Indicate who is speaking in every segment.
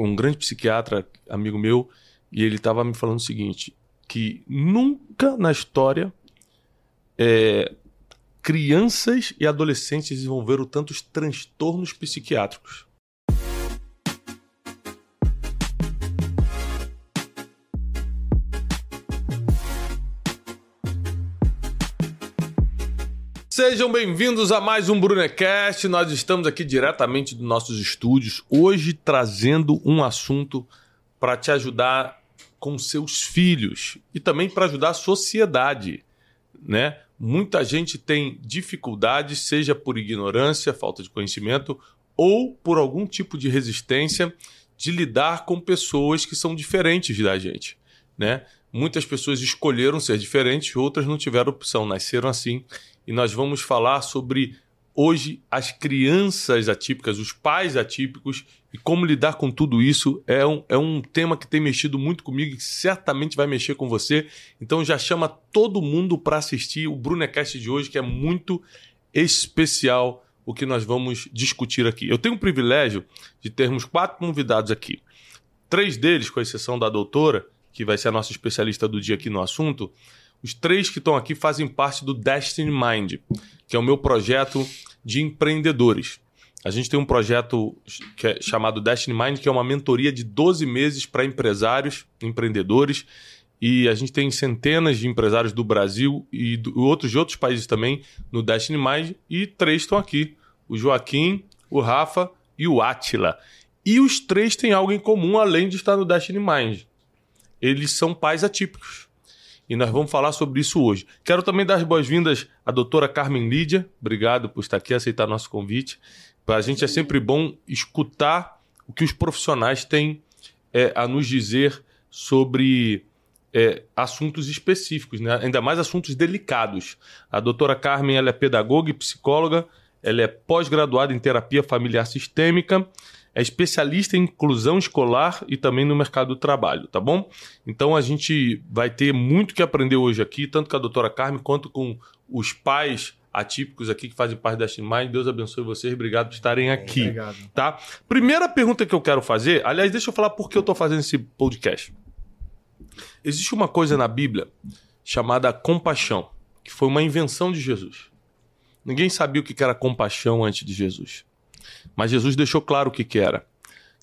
Speaker 1: Um grande psiquiatra, amigo meu, e ele estava me falando o seguinte, que nunca na história é, crianças e adolescentes desenvolveram tantos transtornos psiquiátricos. Sejam bem-vindos a mais um Brunecast. Nós estamos aqui diretamente dos nossos estúdios, hoje trazendo um assunto para te ajudar com seus filhos e também para ajudar a sociedade, né? Muita gente tem dificuldades, seja por ignorância, falta de conhecimento ou por algum tipo de resistência de lidar com pessoas que são diferentes da gente, né? Muitas pessoas escolheram ser diferentes, outras não tiveram opção, nasceram assim e nós vamos falar sobre hoje as crianças atípicas, os pais atípicos e como lidar com tudo isso. É um, é um tema que tem mexido muito comigo e certamente vai mexer com você. Então já chama todo mundo para assistir o Brunecast de hoje, que é muito especial o que nós vamos discutir aqui. Eu tenho o privilégio de termos quatro convidados aqui. Três deles, com exceção da doutora, que vai ser a nossa especialista do dia aqui no assunto, os três que estão aqui fazem parte do Destiny Mind, que é o meu projeto de empreendedores. A gente tem um projeto que é chamado Destiny Mind, que é uma mentoria de 12 meses para empresários, empreendedores. E a gente tem centenas de empresários do Brasil e do, outros de outros países também no Destiny Mind. E três estão aqui: o Joaquim, o Rafa e o Atila. E os três têm algo em comum além de estar no Destiny Mind. Eles são pais atípicos e nós vamos falar sobre isso hoje. Quero também dar as boas-vindas à doutora Carmen Lídia. Obrigado por estar aqui, aceitar nosso convite. Para a gente é sempre bom escutar o que os profissionais têm é, a nos dizer sobre é, assuntos específicos, né? ainda mais assuntos delicados. A doutora Carmen ela é pedagoga e psicóloga, ela é pós-graduada em terapia familiar sistêmica é especialista em inclusão escolar e também no mercado do trabalho, tá bom? Então a gente vai ter muito que aprender hoje aqui, tanto com a doutora Carmen quanto com os pais atípicos aqui que fazem parte da Mind. Deus abençoe vocês, obrigado por estarem aqui. Obrigado. Tá? Primeira pergunta que eu quero fazer, aliás, deixa eu falar por que eu estou fazendo esse podcast. Existe uma coisa na Bíblia chamada compaixão, que foi uma invenção de Jesus. Ninguém sabia o que era compaixão antes de Jesus. Mas Jesus deixou claro o que, que era.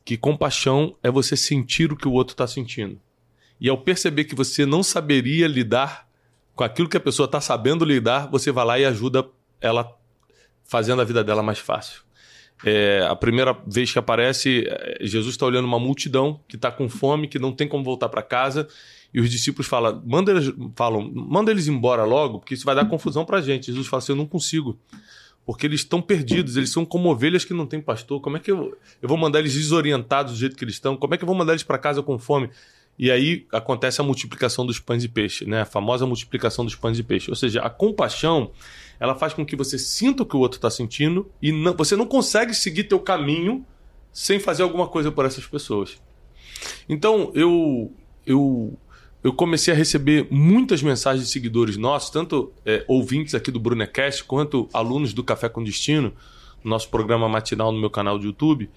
Speaker 1: Que compaixão é você sentir o que o outro está sentindo. E ao perceber que você não saberia lidar com aquilo que a pessoa está sabendo lidar, você vai lá e ajuda ela fazendo a vida dela mais fácil. É, a primeira vez que aparece, é, Jesus está olhando uma multidão que está com fome, que não tem como voltar para casa, e os discípulos falam manda, eles, falam, manda eles embora logo, porque isso vai dar confusão para a gente. Jesus fala assim: Eu não consigo porque eles estão perdidos, eles são como ovelhas que não têm pastor. Como é que eu, eu vou mandar eles desorientados do jeito que eles estão? Como é que eu vou mandar eles para casa com fome? E aí acontece a multiplicação dos pães e peixes, né? A famosa multiplicação dos pães e peixes. Ou seja, a compaixão, ela faz com que você sinta o que o outro está sentindo e não, você não consegue seguir teu caminho sem fazer alguma coisa por essas pessoas. Então, eu eu eu comecei a receber muitas mensagens de seguidores nossos, tanto é, ouvintes aqui do Brunecast, quanto alunos do Café com Destino, nosso programa matinal no meu canal de YouTube,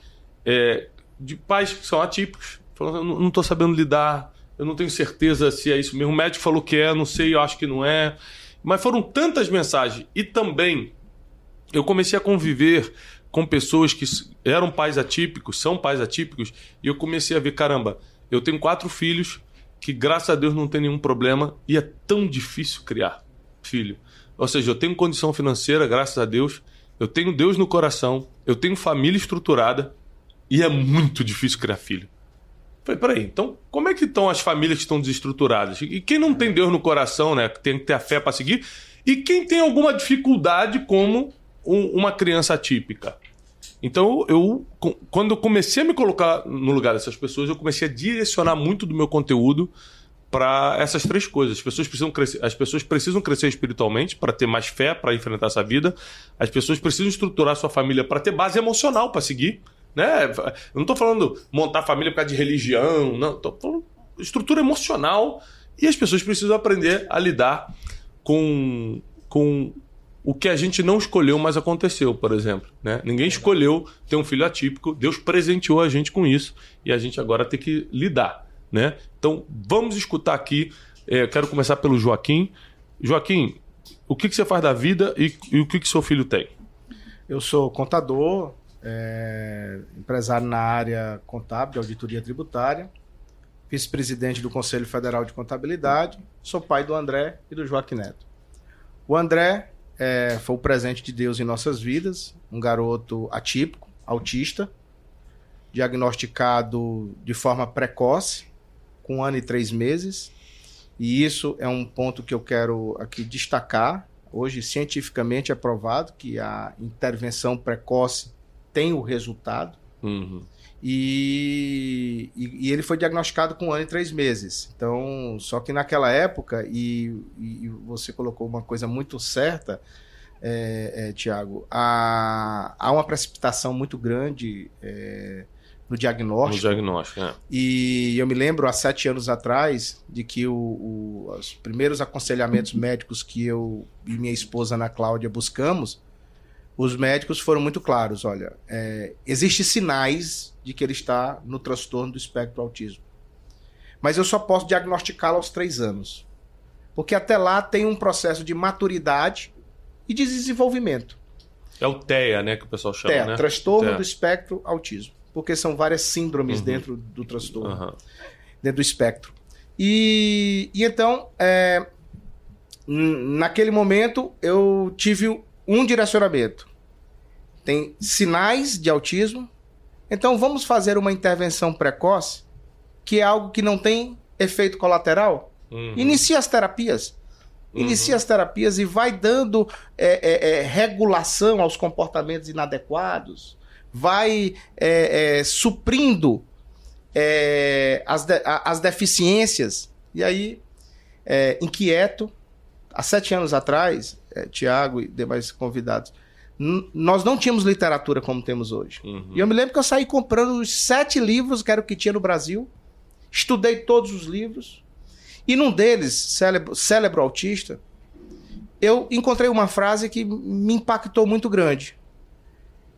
Speaker 1: é, de pais que são atípicos. Falando, não estou sabendo lidar, eu não tenho certeza se é isso mesmo. O médico falou que é, não sei, eu acho que não é. Mas foram tantas mensagens. E também eu comecei a conviver com pessoas que eram pais atípicos, são pais atípicos, e eu comecei a ver, caramba, eu tenho quatro filhos, que graças a Deus não tem nenhum problema e é tão difícil criar filho. Ou seja, eu tenho condição financeira, graças a Deus, eu tenho Deus no coração, eu tenho família estruturada e é muito difícil criar filho. Falei, peraí, então como é que estão as famílias que estão desestruturadas? E quem não tem Deus no coração, né? Tem que ter a fé para seguir. E quem tem alguma dificuldade como um, uma criança atípica? Então, eu, quando eu comecei a me colocar no lugar dessas pessoas, eu comecei a direcionar muito do meu conteúdo para essas três coisas. As pessoas precisam crescer, as pessoas precisam crescer espiritualmente para ter mais fé para enfrentar essa vida. As pessoas precisam estruturar sua família para ter base emocional para seguir. Né? Eu não estou falando montar família por causa de religião, não. Estou falando estrutura emocional. E as pessoas precisam aprender a lidar com, com o que a gente não escolheu, mas aconteceu, por exemplo. Né? Ninguém escolheu ter um filho atípico, Deus presenteou a gente com isso e a gente agora tem que lidar. Né? Então vamos escutar aqui. É, quero começar pelo Joaquim. Joaquim, o que, que você faz da vida e, e o que, que seu filho tem?
Speaker 2: Eu sou contador, é, empresário na área contábil, de auditoria tributária, vice-presidente do Conselho Federal de Contabilidade, sou pai do André e do Joaquim Neto. O André é, foi o presente de Deus em nossas vidas, um garoto atípico, autista, diagnosticado de forma precoce, com um ano e três meses. E isso é um ponto que eu quero aqui destacar. Hoje, cientificamente é provado que a intervenção precoce tem o resultado. Uhum. E, e, e, ele foi diagnosticado com um ano e três meses. Então, só que naquela época, e, e você colocou uma coisa muito certa, é, é, Tiago, há, há uma precipitação muito grande é, no diagnóstico.
Speaker 1: No diagnóstico, é.
Speaker 2: E eu me lembro há sete anos atrás de que o, o, os primeiros aconselhamentos médicos que eu e minha esposa Ana Cláudia buscamos, os médicos foram muito claros. Olha, é, existem sinais de que ele está no transtorno do espectro autismo. Mas eu só posso diagnosticá-lo aos três anos. Porque até lá tem um processo de maturidade e de desenvolvimento.
Speaker 1: É o TEA, né, que o pessoal chama,
Speaker 2: TEA,
Speaker 1: né?
Speaker 2: transtorno TEA. do espectro autismo. Porque são várias síndromes uhum. dentro do transtorno, uhum. dentro do espectro. E, e então, é, naquele momento, eu tive um direcionamento. Tem sinais de autismo, então vamos fazer uma intervenção precoce, que é algo que não tem efeito colateral. Uhum. Inicie as terapias. Uhum. Inicia as terapias e vai dando é, é, é, regulação aos comportamentos inadequados, vai é, é, suprindo é, as, de, as deficiências. E aí, inquieto, há sete anos atrás, Tiago e demais convidados, nós não tínhamos literatura como temos hoje. Uhum. E eu me lembro que eu saí comprando os sete livros que era o que tinha no Brasil, estudei todos os livros, e num deles, Cérebro, Cérebro Autista, eu encontrei uma frase que me impactou muito grande.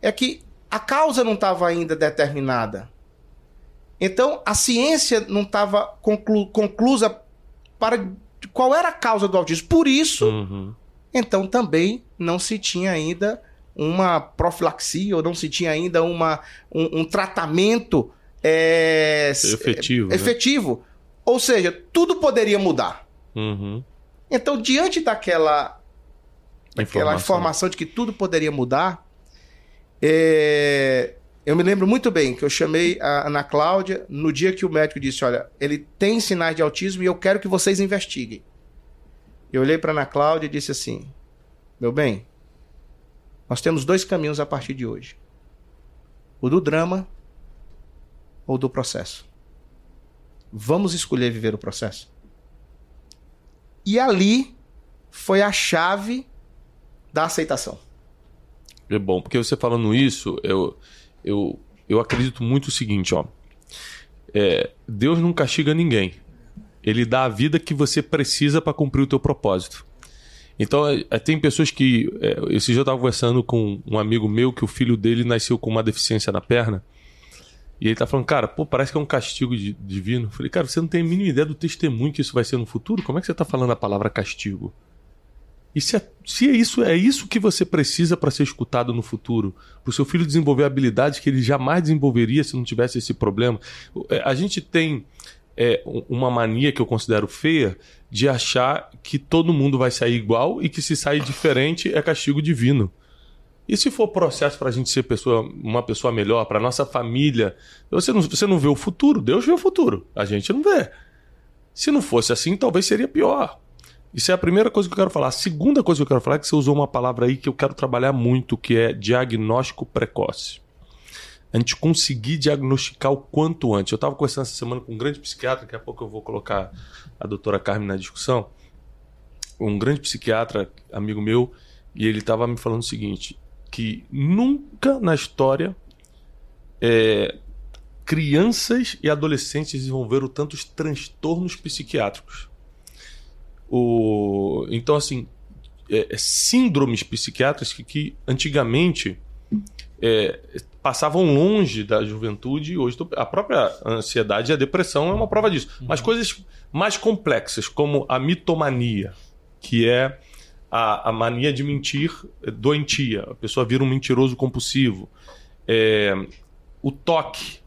Speaker 2: É que a causa não estava ainda determinada. Então, a ciência não estava conclu conclusa para qual era a causa do autismo. Por isso, uhum. então também não se tinha ainda uma profilaxia ou não se tinha ainda uma, um, um tratamento é,
Speaker 1: efetivo.
Speaker 2: Efetivo. Ou seja, tudo poderia mudar. Uhum. Então, diante daquela, daquela informação. de que tudo poderia mudar, é, eu me lembro muito bem que eu chamei a Ana Cláudia no dia que o médico disse: Olha, ele tem sinais de autismo e eu quero que vocês investiguem. Eu olhei para Ana Cláudia e disse assim: Meu bem, nós temos dois caminhos a partir de hoje: o do drama ou do processo. Vamos escolher viver o processo. E ali foi a chave da aceitação.
Speaker 1: É bom, porque você falando isso, eu, eu, eu acredito muito o seguinte, ó. É, Deus não castiga ninguém. Ele dá a vida que você precisa para cumprir o teu propósito. Então, é, é, tem pessoas que. É, esse dia eu estava conversando com um amigo meu que o filho dele nasceu com uma deficiência na perna. E ele tá falando, cara, pô, parece que é um castigo divino. Eu falei, cara, você não tem a mínima ideia do testemunho que isso vai ser no futuro? Como é que você tá falando a palavra castigo? E se é, se é isso, é isso que você precisa para ser escutado no futuro, para o seu filho desenvolver habilidades que ele jamais desenvolveria se não tivesse esse problema. A gente tem é, uma mania que eu considero feia de achar que todo mundo vai sair igual e que se sair diferente é castigo divino. E se for processo para a gente ser pessoa, uma pessoa melhor, para nossa família, você não, você não vê o futuro, Deus vê o futuro, a gente não vê. Se não fosse assim, talvez seria pior. Isso é a primeira coisa que eu quero falar. A segunda coisa que eu quero falar é que você usou uma palavra aí que eu quero trabalhar muito, que é diagnóstico precoce. A gente conseguir diagnosticar o quanto antes. Eu estava conversando essa semana com um grande psiquiatra, daqui a pouco eu vou colocar a doutora Carmen na discussão. Um grande psiquiatra, amigo meu, e ele estava me falando o seguinte: que nunca na história é, crianças e adolescentes desenvolveram tantos transtornos psiquiátricos. O, então, assim, é, é síndromes psiquiátricas que, que antigamente é, passavam longe da juventude e hoje a própria ansiedade e a depressão é uma prova disso. Uhum. Mas coisas mais complexas, como a mitomania, que é a, a mania de mentir doentia, a pessoa vira um mentiroso compulsivo. É, o toque,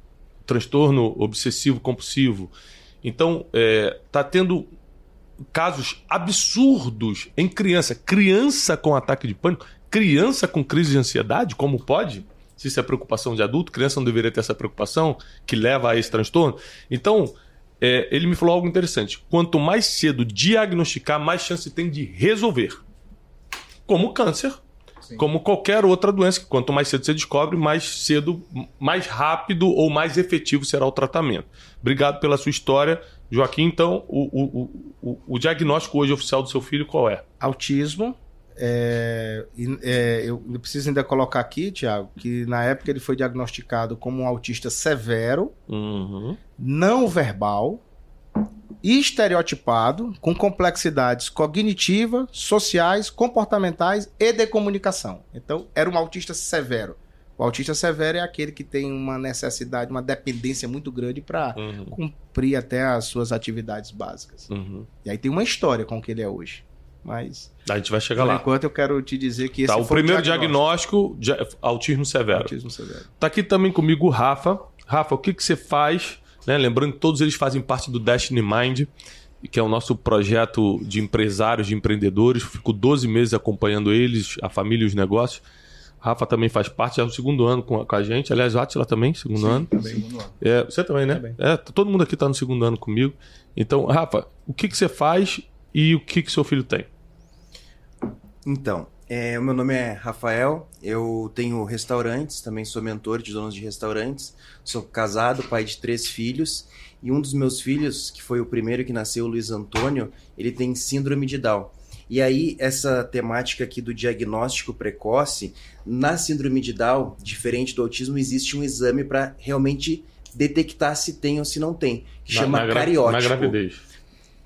Speaker 1: transtorno obsessivo compulsivo. Então, está é, tá tendo casos absurdos em criança. Criança com ataque de pânico, criança com crise de ansiedade, como pode? Se isso é preocupação de adulto, criança não deveria ter essa preocupação que leva a esse transtorno. Então, é, ele me falou algo interessante. Quanto mais cedo diagnosticar, mais chance tem de resolver. Como câncer, Sim. como qualquer outra doença, que quanto mais cedo você descobre, mais cedo, mais rápido ou mais efetivo será o tratamento. Obrigado pela sua história. Joaquim, então, o, o, o, o diagnóstico hoje oficial do seu filho qual é?
Speaker 2: Autismo. É, é, eu preciso ainda colocar aqui, Tiago, que na época ele foi diagnosticado como um autista severo, uhum. não verbal, estereotipado, com complexidades cognitivas, sociais, comportamentais e de comunicação. Então, era um autista severo. O autista severo é aquele que tem uma necessidade, uma dependência muito grande para uhum. cumprir até as suas atividades básicas. Uhum. E aí tem uma história com o que ele é hoje. Mas.
Speaker 1: A gente vai chegar lá.
Speaker 2: Enquanto eu quero te dizer que esse
Speaker 1: tá, o primeiro o diagnóstico, diagnóstico autismo severo.
Speaker 2: Autismo severo.
Speaker 1: Tá aqui também comigo o Rafa. Rafa, o que, que você faz né? Lembrando que todos eles fazem parte do Destiny Mind, que é o nosso projeto de empresários, de empreendedores. Fico 12 meses acompanhando eles, a família e os negócios. Rafa também faz parte, é o segundo ano com a, com a gente. Aliás, o Atila também, segundo Sim, ano. Também. Segundo ano. É, você também, né? Também. É, todo mundo aqui está no segundo ano comigo. Então, Rafa, o que, que você faz e o que, que seu filho tem?
Speaker 3: Então, é, o meu nome é Rafael, eu tenho restaurantes, também sou mentor de donos de restaurantes, sou casado, pai de três filhos, e um dos meus filhos, que foi o primeiro que nasceu, o Luiz Antônio, ele tem síndrome de Down. E aí, essa temática aqui do diagnóstico precoce, na síndrome de Down, diferente do autismo, existe um exame para realmente detectar se tem ou se não tem, que na, chama na cariótipo. Na
Speaker 1: gravidez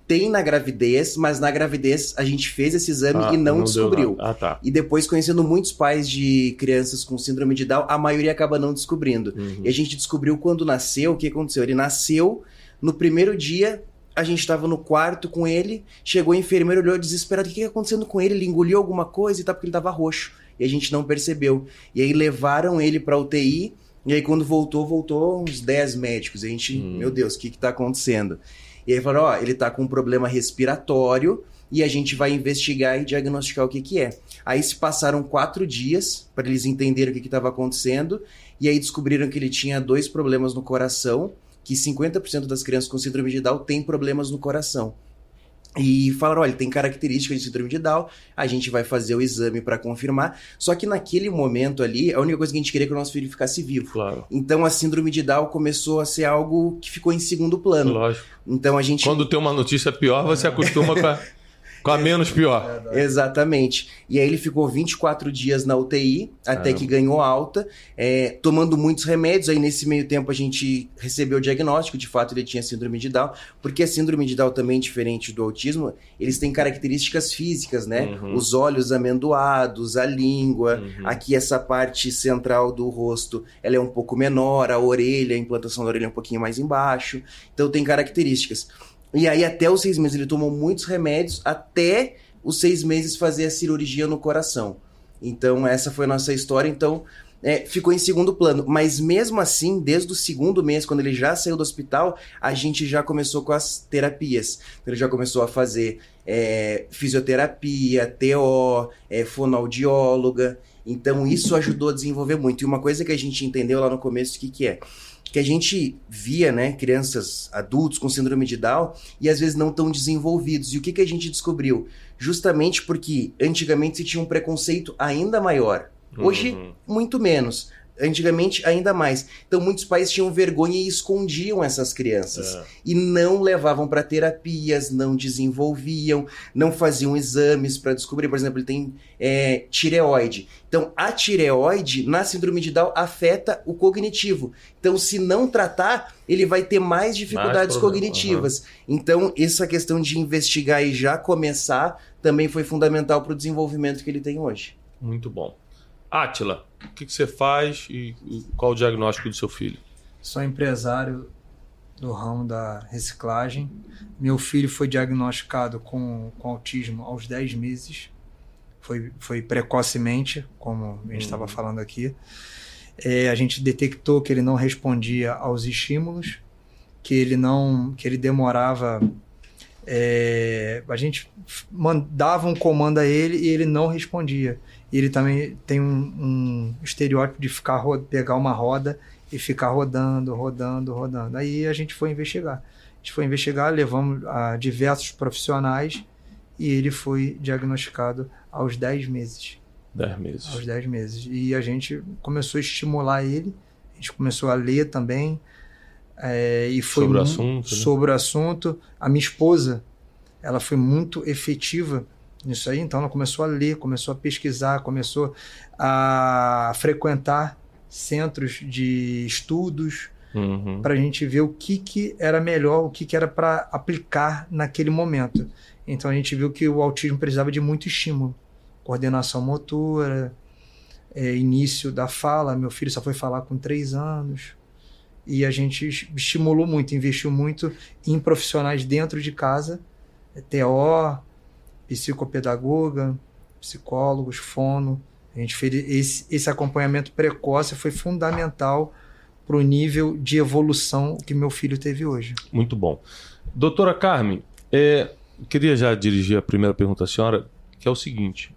Speaker 3: tem na gravidez, mas na gravidez a gente fez esse exame ah, e não, não descobriu.
Speaker 1: Ah, tá.
Speaker 3: E depois, conhecendo muitos pais de crianças com síndrome de Down, a maioria acaba não descobrindo. Uhum. E a gente descobriu quando nasceu, o que aconteceu? Ele nasceu, no primeiro dia, a gente estava no quarto com ele, chegou o enfermeiro, olhou desesperado, o que está acontecendo com ele? Ele engoliu alguma coisa e tá porque ele estava roxo. E a gente não percebeu. E aí levaram ele para UTI, e aí quando voltou, voltou uns 10 médicos. E a gente, hum. meu Deus, o que está acontecendo? E aí falaram, ó, ele tá com um problema respiratório e a gente vai investigar e diagnosticar o que que é. Aí se passaram quatro dias para eles entenderem o que estava acontecendo e aí descobriram que ele tinha dois problemas no coração, que 50% das crianças com síndrome de Down têm problemas no coração. E falaram: olha, tem características de síndrome de Down, a gente vai fazer o exame para confirmar. Só que naquele momento ali, a única coisa que a gente queria é que o nosso filho ficasse vivo.
Speaker 1: Claro.
Speaker 3: Então a síndrome de Down começou a ser algo que ficou em segundo plano.
Speaker 1: Lógico.
Speaker 3: Então a gente.
Speaker 1: Quando tem uma notícia pior, você acostuma com a. Com a menos pior.
Speaker 3: Exatamente. E aí ele ficou 24 dias na UTI, até que ganhou alta, é, tomando muitos remédios. Aí nesse meio tempo a gente recebeu o diagnóstico, de fato ele tinha síndrome de Down, porque a síndrome de Down também, diferente do autismo, eles têm características físicas, né? Uhum. Os olhos amendoados, a língua, uhum. aqui essa parte central do rosto, ela é um pouco menor, a orelha, a implantação da orelha é um pouquinho mais embaixo. Então tem características. E aí, até os seis meses, ele tomou muitos remédios, até os seis meses fazer a cirurgia no coração. Então, essa foi a nossa história. Então, é, ficou em segundo plano. Mas mesmo assim, desde o segundo mês, quando ele já saiu do hospital, a gente já começou com as terapias. Ele já começou a fazer é, fisioterapia, TO, é, fonoaudióloga. Então, isso ajudou a desenvolver muito. E uma coisa que a gente entendeu lá no começo, o que, que é? Que a gente via, né, crianças, adultos com síndrome de Down e às vezes não tão desenvolvidos. E o que, que a gente descobriu? Justamente porque antigamente se tinha um preconceito ainda maior. Hoje, uhum. muito menos. Antigamente, ainda mais. Então, muitos pais tinham vergonha e escondiam essas crianças. É. E não levavam para terapias, não desenvolviam, não faziam exames para descobrir. Por exemplo, ele tem é, tireoide. Então, a tireoide, na síndrome de Down, afeta o cognitivo. Então, se não tratar, ele vai ter mais dificuldades mais cognitivas. Uhum. Então, essa questão de investigar e já começar também foi fundamental para o desenvolvimento que ele tem hoje.
Speaker 1: Muito bom. Átila, o que, que, você faz e qual o diagnóstico do seu filho?
Speaker 4: Sou empresário do ramo da reciclagem. Meu filho foi diagnosticado com, com autismo aos 10 meses. Foi, foi precocemente, como a gente estava uhum. falando aqui. É, a gente detectou que ele não respondia aos estímulos, que ele não, que ele demorava. É, a gente mandava um comando a ele e ele não respondia. E ele também tem um, um estereótipo de ficar pegar uma roda e ficar rodando, rodando, rodando. Aí a gente foi investigar. A gente foi investigar, levamos a diversos profissionais e ele foi diagnosticado aos 10 meses.
Speaker 1: 10 meses.
Speaker 4: Aos 10 meses. E a gente começou a estimular ele, a gente começou a ler também. É, e foi
Speaker 1: sobre o assunto.
Speaker 4: Né? Sobre o assunto. A minha esposa, ela foi muito efetiva nisso aí. Então ela começou a ler, começou a pesquisar, começou a frequentar centros de estudos uhum. para a gente ver o que, que era melhor, o que, que era para aplicar naquele momento. Então a gente viu que o autismo precisava de muito estímulo, coordenação motora, é, início da fala. Meu filho só foi falar com três anos. E a gente estimulou muito, investiu muito em profissionais dentro de casa, TO, psicopedagoga, psicólogos, fono. A gente fez esse, esse acompanhamento precoce foi fundamental para o nível de evolução que meu filho teve hoje.
Speaker 1: Muito bom. Doutora Carmen, é, queria já dirigir a primeira pergunta à senhora, que é o seguinte: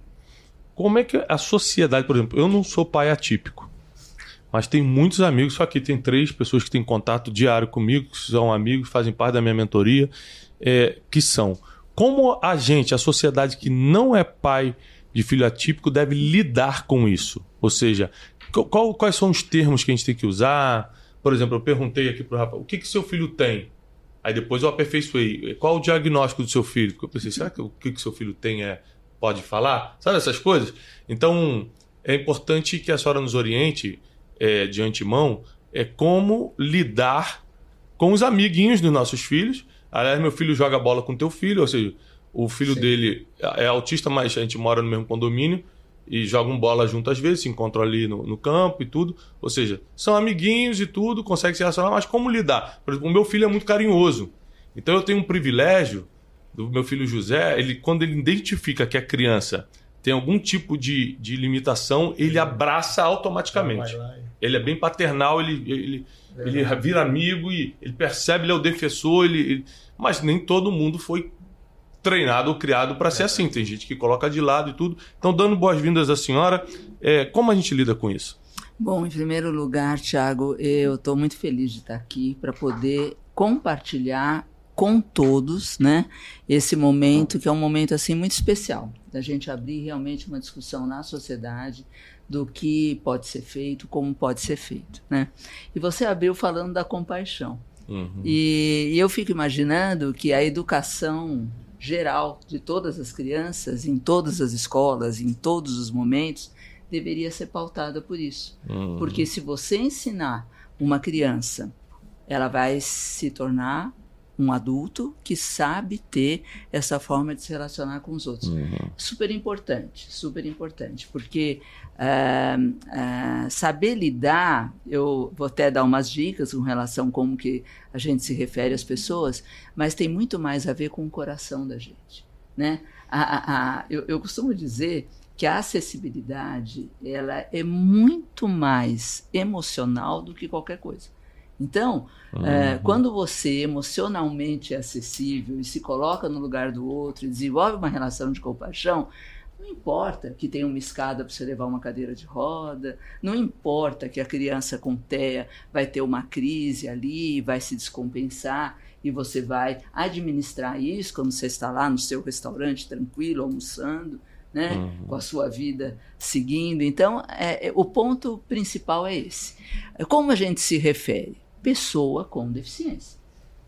Speaker 1: como é que a sociedade, por exemplo, eu não sou pai atípico, mas tem muitos amigos, só que tem três pessoas que têm contato diário comigo, que são amigos, fazem parte da minha mentoria, é, que são como a gente, a sociedade que não é pai de filho atípico, deve lidar com isso? Ou seja, qual, quais são os termos que a gente tem que usar? Por exemplo, eu perguntei aqui para o rapaz, o que, que seu filho tem? Aí depois eu aperfeiçoei. Qual o diagnóstico do seu filho? Porque eu pensei, será que o que, que seu filho tem é pode falar? Sabe essas coisas? Então, é importante que a senhora nos oriente é, de antemão é como lidar com os amiguinhos dos nossos filhos Aliás, meu filho joga bola com teu filho, ou seja, o filho Sim. dele é autista, mas a gente mora no mesmo condomínio e jogam bola junto às vezes, se encontram ali no, no, campo e tudo. Ou seja, são amiguinhos e tudo, conseguem se relacionar, mas como lidar? Por exemplo, o meu filho é muito carinhoso. Então eu tenho um privilégio do meu filho José, ele quando ele identifica que a criança tem algum tipo de, de limitação, ele abraça automaticamente. Ele é bem paternal, ele, ele, ele vira amigo e ele percebe, ele é o defensor, ele, ele... mas nem todo mundo foi treinado ou criado para ser assim. Tem gente que coloca de lado e tudo. Então, dando boas-vindas à senhora, é, como a gente lida com isso?
Speaker 5: Bom, em primeiro lugar, Tiago, eu estou muito feliz de estar aqui para poder compartilhar com todos, né, esse momento que é um momento assim muito especial da gente abrir realmente uma discussão na sociedade do que pode ser feito, como pode ser feito, né? E você abriu falando da compaixão. Uhum. E, e eu fico imaginando que a educação geral de todas as crianças, em todas as escolas, em todos os momentos, deveria ser pautada por isso. Uhum. Porque se você ensinar uma criança, ela vai se tornar um adulto que sabe ter essa forma de se relacionar com os outros. Uhum. Super importante, super importante, porque uh, uh, saber lidar, eu vou até dar umas dicas com relação a como que a gente se refere às pessoas, mas tem muito mais a ver com o coração da gente, né? A, a, a, eu, eu costumo dizer que a acessibilidade ela é muito mais emocional do que qualquer coisa. Então, uhum. é, quando você emocionalmente é acessível e se coloca no lugar do outro e desenvolve uma relação de compaixão, não importa que tenha uma escada para você levar uma cadeira de roda, não importa que a criança com TEA vai ter uma crise ali, vai se descompensar e você vai administrar isso quando você está lá no seu restaurante tranquilo, almoçando. né? Uhum. Com a sua vida seguindo. Então, é, é, o ponto principal é esse. Como a gente se refere? Pessoa com deficiência.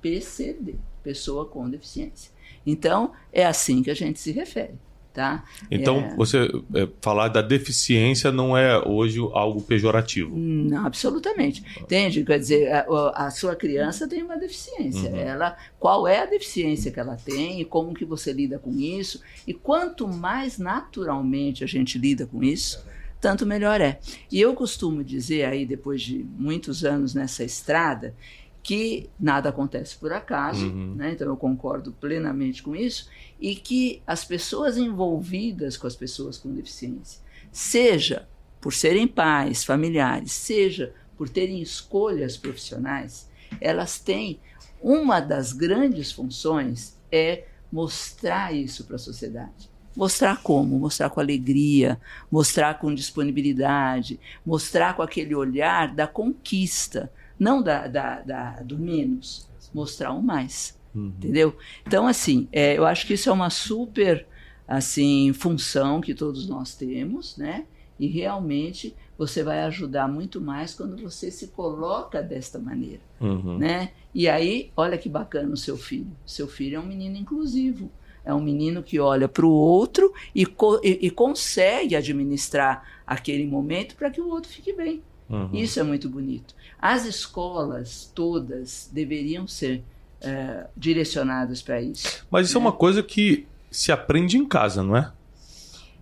Speaker 5: PCD, pessoa com deficiência. Então, é assim que a gente se refere. Tá?
Speaker 1: Então, é... você é, falar da deficiência não é hoje algo pejorativo?
Speaker 5: Não, absolutamente. Entende? Quer dizer, a, a sua criança tem uma deficiência. Uhum. Ela, qual é a deficiência que ela tem e como que você lida com isso? E quanto mais naturalmente a gente lida com isso, tanto melhor é. E eu costumo dizer aí, depois de muitos anos nessa estrada, que nada acontece por acaso, uhum. né? então eu concordo plenamente com isso, e que as pessoas envolvidas com as pessoas com deficiência, seja por serem pais, familiares, seja por terem escolhas profissionais, elas têm uma das grandes funções é mostrar isso para a sociedade. Mostrar como? Mostrar com alegria, mostrar com disponibilidade, mostrar com aquele olhar da conquista, não da, da, da do menos, mostrar o mais. Uhum. Entendeu? Então, assim, é, eu acho que isso é uma super assim função que todos nós temos, né? E realmente você vai ajudar muito mais quando você se coloca desta maneira, uhum. né? E aí, olha que bacana o seu filho. Seu filho é um menino inclusivo. É um menino que olha para o outro e, co e, e, consegue administrar aquele momento para que o outro fique bem. Uhum. Isso é muito bonito. As escolas todas deveriam ser é, direcionadas para isso.
Speaker 1: Mas isso
Speaker 5: né?
Speaker 1: é uma coisa que se aprende em casa, não é?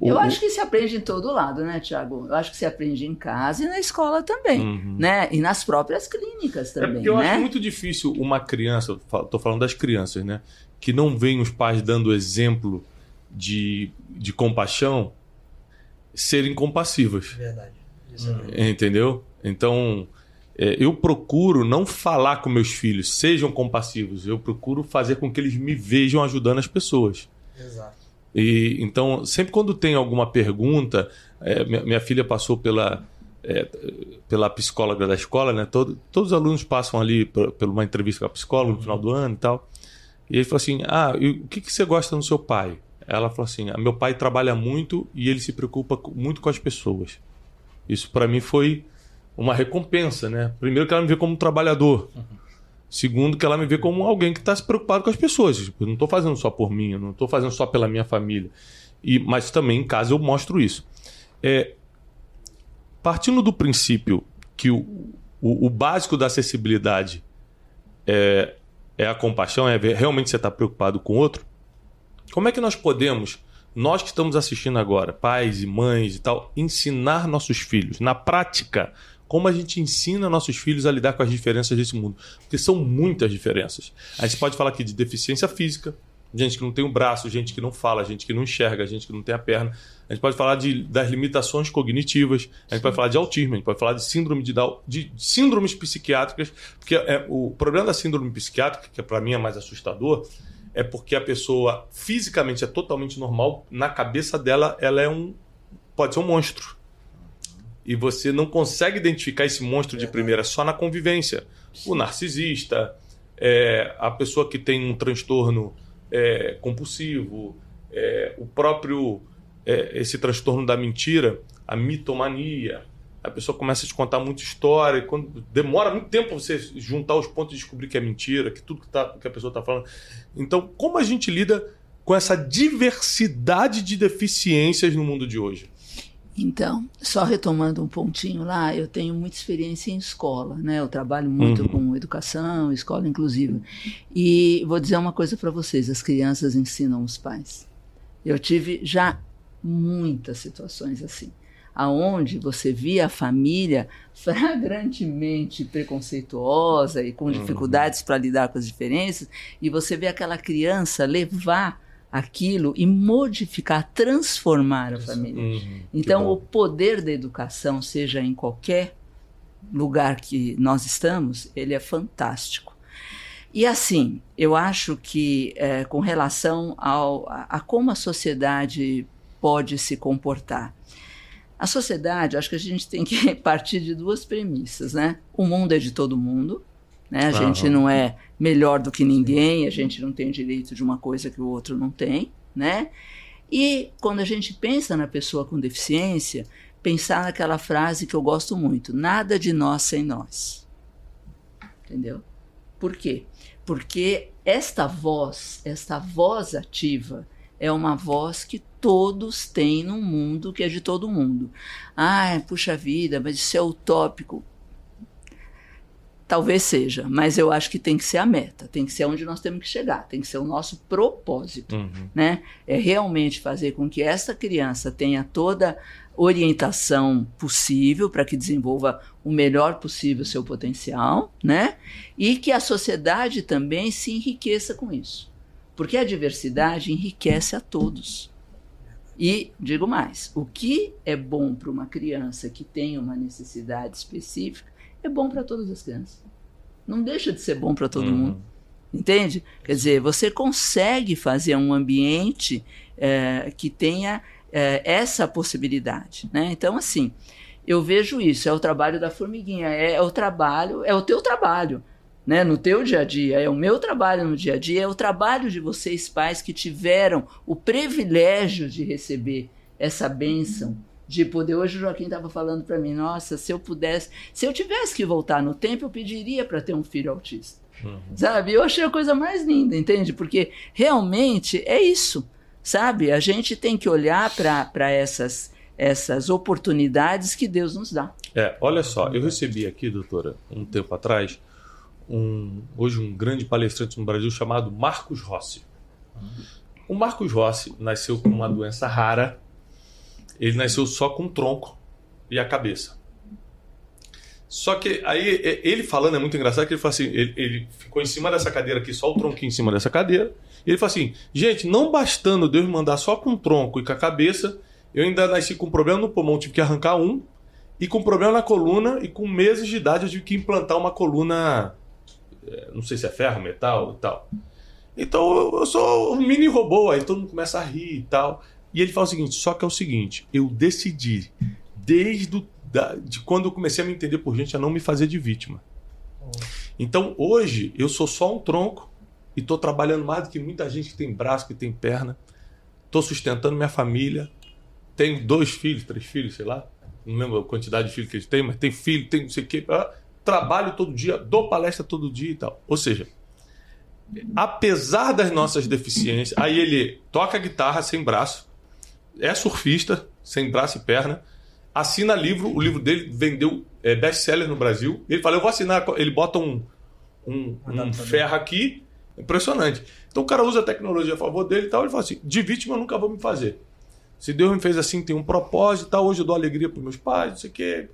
Speaker 5: Eu acho que se aprende em todo lado, né, Tiago? Eu acho que se aprende em casa e na escola também, uhum. né? E nas próprias clínicas é também, é eu
Speaker 1: né? acho muito difícil uma criança, estou falando das crianças, né? Que não veem os pais dando exemplo de, de compaixão serem compassivas. Verdade. É Entendeu? Então, é, eu procuro não falar com meus filhos, sejam compassivos. Eu procuro fazer com que eles me vejam ajudando as pessoas. Exato. E então, sempre quando tem alguma pergunta, é, minha, minha, filha passou pela é, pela psicóloga da escola, né? Todo, todos os alunos passam ali por, por uma entrevista com a psicóloga no final do ano e tal. E ele falou assim: Ah, o que, que você gosta no seu pai? Ela falou assim: ah, Meu pai trabalha muito e ele se preocupa muito com as pessoas. Isso para mim foi uma recompensa, né? Primeiro que ela me vê como um trabalhador. Uhum. Segundo que ela me vê como alguém que está se preocupado com as pessoas. Tipo, eu não estou fazendo só por mim, eu não estou fazendo só pela minha família. E, mas também em casa eu mostro isso. É, partindo do princípio que o, o, o básico da acessibilidade é, é a compaixão, é ver, realmente você está preocupado com o outro, como é que nós podemos nós que estamos assistindo agora, pais e mães e tal, ensinar nossos filhos, na prática, como a gente ensina nossos filhos a lidar com as diferenças desse mundo. Porque são muitas diferenças. A gente pode falar aqui de deficiência física, gente que não tem o um braço, gente que não fala, gente que não enxerga, gente que não tem a perna. A gente pode falar de, das limitações cognitivas, a gente Sim. pode falar de autismo, a gente pode falar de síndrome de Down, de síndromes psiquiátricas, porque é, o problema da síndrome psiquiátrica, que para mim é mais assustador, é porque a pessoa fisicamente é totalmente normal, na cabeça dela ela é um pode ser um monstro e você não consegue identificar esse monstro de primeira só na convivência. O narcisista, é, a pessoa que tem um transtorno é, compulsivo, é, o próprio é, esse transtorno da mentira, a mitomania. A pessoa começa a te contar muita história e quando demora muito tempo você juntar os pontos e descobrir que é mentira, que tudo que, tá, que a pessoa está falando. Então, como a gente lida com essa diversidade de deficiências no mundo de hoje?
Speaker 5: Então, só retomando um pontinho lá, eu tenho muita experiência em escola, né? Eu trabalho muito uhum. com educação, escola inclusiva. E vou dizer uma coisa para vocês: as crianças ensinam os pais. Eu tive já muitas situações assim, aonde você via a família flagrantemente preconceituosa e com uhum. dificuldades uhum. para lidar com as diferenças, e você vê aquela criança levar aquilo e modificar, transformar a família. Uhum, então, o poder da educação, seja em qualquer lugar que nós estamos, ele é fantástico. E assim, eu acho que é, com relação ao, a, a, como a sociedade pode se comportar. A sociedade, acho que a gente tem que partir de duas premissas, né? O mundo é de todo mundo, né? A gente não é melhor do que ninguém, a gente não tem direito de uma coisa que o outro não tem, né? E quando a gente pensa na pessoa com deficiência, pensar naquela frase que eu gosto muito: nada de nós sem nós. Entendeu? Por quê? Porque esta voz, esta voz ativa, é uma voz que todos têm no mundo, que é de todo mundo. Ah, puxa vida, mas isso é utópico. Talvez seja, mas eu acho que tem que ser a meta, tem que ser onde nós temos que chegar, tem que ser o nosso propósito, uhum. né? É realmente fazer com que essa criança tenha toda orientação possível para que desenvolva o melhor possível seu potencial, né? E que a sociedade também se enriqueça com isso. Porque a diversidade enriquece a todos. E digo mais, o que é bom para uma criança que tem uma necessidade específica é bom para todas as crianças. Não deixa de ser bom para todo uhum. mundo. Entende? Quer dizer, você consegue fazer um ambiente é, que tenha é, essa possibilidade. Né? Então, assim, eu vejo isso, é o trabalho da formiguinha, é, é, o trabalho, é o teu trabalho. Né, no teu dia a dia, é o meu trabalho no dia a dia, é o trabalho de vocês pais que tiveram o privilégio de receber essa bênção de poder. Hoje o Joaquim estava falando para mim, nossa, se eu pudesse, se eu tivesse que voltar no tempo, eu pediria para ter um filho autista. Uhum. Sabe? Eu achei a coisa mais linda, entende? Porque realmente é isso, sabe? A gente tem que olhar para essas essas oportunidades que Deus nos dá.
Speaker 1: É, olha só, eu recebi aqui, doutora, um tempo atrás, um, hoje um grande palestrante no Brasil chamado Marcos Rossi. O Marcos Rossi nasceu com uma doença rara ele nasceu só com o tronco e a cabeça. Só que aí ele falando é muito engraçado que ele fala assim, ele, ele, ficou em cima dessa cadeira aqui, só o tronquinho em cima dessa cadeira. E ele fala assim, gente, não bastando Deus mandar só com o tronco e com a cabeça, eu ainda nasci com problema no pulmão, tive que arrancar um, e com problema na coluna, e com meses de idade eu tive que implantar uma coluna, não sei se é ferro, metal e tal. Então eu sou um mini robô, aí todo mundo começa a rir e tal. E ele fala o seguinte: só que é o seguinte, eu decidi, desde da, de quando eu comecei a me entender por gente, a não me fazer de vítima. Então hoje eu sou só um tronco e estou trabalhando mais do que muita gente que tem braço, que tem perna. Estou sustentando minha família. Tenho dois filhos, três filhos, sei lá. Não lembro a quantidade de filhos que eles têm, mas tem filho, tem não sei o quê. Ah, trabalho todo dia, dou palestra todo dia e tal. Ou seja, apesar das nossas deficiências, aí ele toca guitarra sem braço, é surfista, sem braço e perna, assina livro, o livro dele vendeu é, best-seller no Brasil. Ele fala, eu vou assinar, ele bota um, um, um ferro aqui, impressionante. Então o cara usa a tecnologia a favor dele e tal, ele fala assim, de vítima eu nunca vou me fazer. Se Deus me fez assim, tem um propósito e tal, hoje eu dou alegria para meus pais, não sei o quê.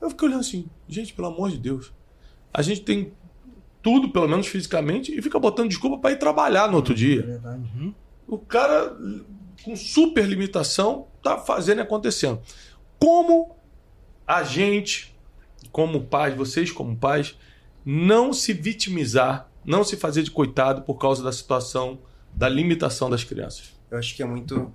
Speaker 1: Eu fiquei olhando assim, gente, pelo amor de Deus. A gente tem tudo, pelo menos fisicamente, e fica botando desculpa para ir trabalhar no outro dia. É verdade. Uhum. O cara com super limitação, está fazendo e acontecendo. Como a gente, como pais, vocês como pais, não se vitimizar, não se fazer de coitado por causa da situação da limitação das crianças?
Speaker 3: Eu acho que é muito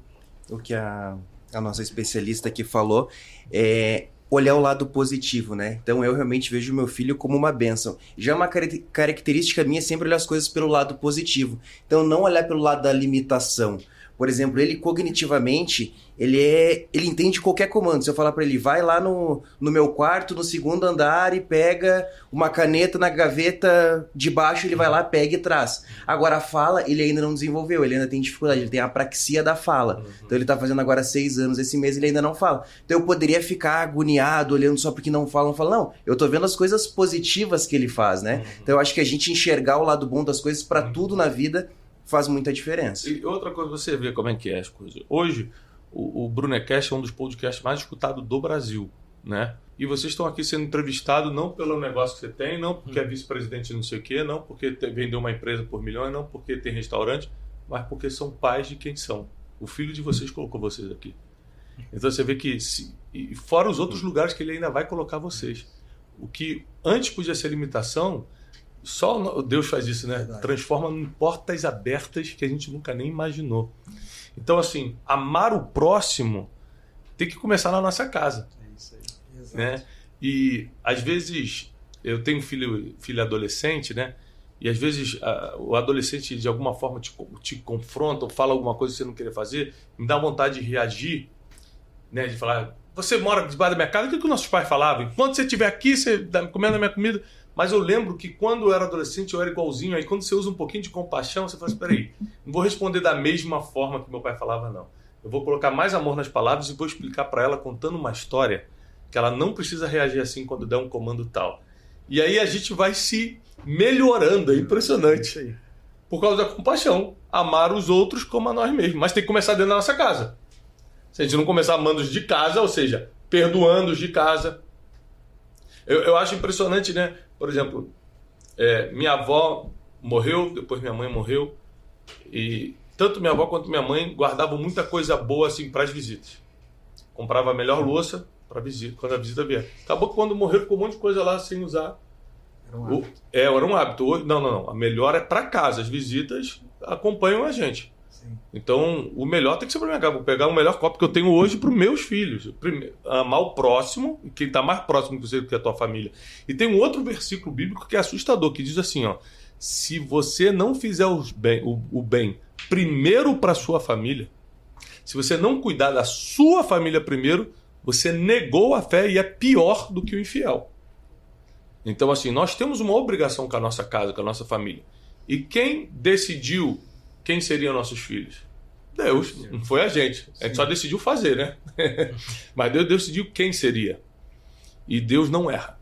Speaker 3: o que a, a nossa especialista aqui falou. É, olhar o lado positivo, né? Então eu realmente vejo meu filho como uma benção. Já é uma característica minha sempre olhar as coisas pelo lado positivo. Então não olhar pelo lado da limitação. Por exemplo, ele cognitivamente, ele é, ele entende qualquer comando. Se eu falar para ele, vai lá no, no meu quarto, no segundo andar e pega uma caneta na gaveta de baixo, ele vai lá, pega e traz. Agora a fala, ele ainda não desenvolveu, ele ainda tem dificuldade, ele tem a apraxia da fala. Uhum. Então ele tá fazendo agora seis anos, esse mês ele ainda não fala. Então eu poderia ficar agoniado, olhando só porque não fala, não fala. Não, eu tô vendo as coisas positivas que ele faz, né? Uhum. Então eu acho que a gente enxergar o lado bom das coisas para uhum. tudo na vida faz muita diferença.
Speaker 1: E outra coisa, você vê como é que é as coisas. Hoje, o, o Brunecast é um dos podcasts mais escutados do Brasil, né? E vocês estão aqui sendo entrevistados não pelo negócio que você tem, não porque é vice-presidente não sei o quê, não porque vendeu uma empresa por milhões, não porque tem restaurante, mas porque são pais de quem são. O filho de vocês colocou vocês aqui. Então você vê que, se, e fora os outros lugares que ele ainda vai colocar vocês. O que antes podia ser limitação, só Deus faz isso, né? Verdade. Transforma em portas abertas que a gente nunca nem imaginou. Então, assim, amar o próximo tem que começar na nossa casa. É isso aí. Exato. Né? E às vezes eu tenho filho, filho adolescente, né? e às vezes o adolescente de alguma forma te, te confronta ou fala alguma coisa que você não queria fazer, me dá vontade de reagir, né? De falar, você mora debaixo da minha casa, o que, que os nossos pais falavam? Enquanto você estiver aqui, você está comendo a minha comida. Mas eu lembro que quando eu era adolescente eu era igualzinho. Aí quando você usa um pouquinho de compaixão, você fala assim: peraí, não vou responder da mesma forma que meu pai falava, não. Eu vou colocar mais amor nas palavras e vou explicar para ela contando uma história que ela não precisa reagir assim quando der um comando tal. E aí a gente vai se melhorando, é impressionante. Por causa da compaixão. Amar os outros como a nós mesmos. Mas tem que começar dentro da nossa casa. Se a gente não começar amando os de casa, ou seja, perdoando os de casa. Eu, eu acho impressionante, né? Por exemplo, é, minha avó morreu, depois minha mãe morreu. E tanto minha avó quanto minha mãe guardavam muita coisa boa assim para as visitas. Comprava a melhor louça para visita, quando a visita vier. Acabou que quando morreu ficou um monte de coisa lá sem usar. Era um hábito. O, é, era um hábito. Hoje, não, não, não. A melhor é para casa. As visitas acompanham a gente. Então, o melhor tem que ser para casa. Vou pegar o melhor copo que eu tenho hoje para os meus filhos. Primeiro, amar o próximo, quem está mais próximo de você do que a tua família. E tem um outro versículo bíblico que é assustador, que diz assim, ó. Se você não fizer bem, o, o bem primeiro para sua família, se você não cuidar da sua família primeiro, você negou a fé e é pior do que o infiel. Então, assim, nós temos uma obrigação com a nossa casa, com a nossa família. E quem decidiu quem seriam nossos filhos? Deus, não foi a gente. A gente só decidiu fazer, né? Mas Deus decidiu quem seria. E Deus não erra.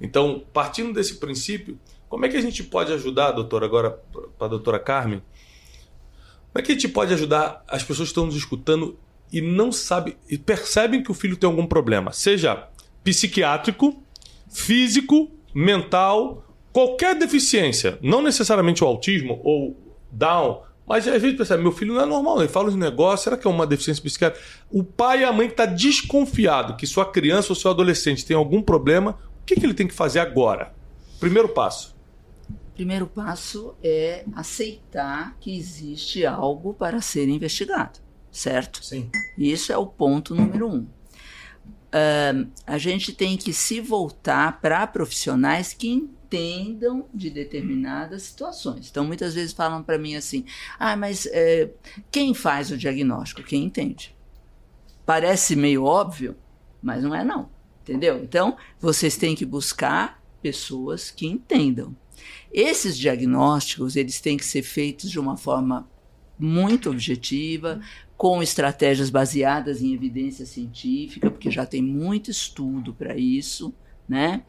Speaker 1: Então, partindo desse princípio, como é que a gente pode ajudar, doutor, agora para a doutora Carmen? Como é que a gente pode ajudar as pessoas que estão nos escutando e não sabem e percebem que o filho tem algum problema, seja psiquiátrico, físico, mental, qualquer deficiência, não necessariamente o autismo ou Down, mas às vezes percebe, meu filho não é normal, ele fala os negócios, será que é uma deficiência psiquiátrica? O pai e a mãe que está desconfiado que sua criança ou seu adolescente tem algum problema, o que, que ele tem que fazer agora? Primeiro passo.
Speaker 5: Primeiro passo é aceitar que existe algo para ser investigado, certo?
Speaker 2: Sim.
Speaker 5: Isso é o ponto número um uh, a gente tem que se voltar para profissionais que entendam de determinadas situações. Então, muitas vezes falam para mim assim: ah, mas é, quem faz o diagnóstico? Quem entende. Parece meio óbvio, mas não é, não. Entendeu? Então, vocês têm que buscar pessoas que entendam. Esses diagnósticos, eles têm que ser feitos de uma forma muito objetiva, com estratégias baseadas em evidência científica, porque já tem muito estudo para isso, né?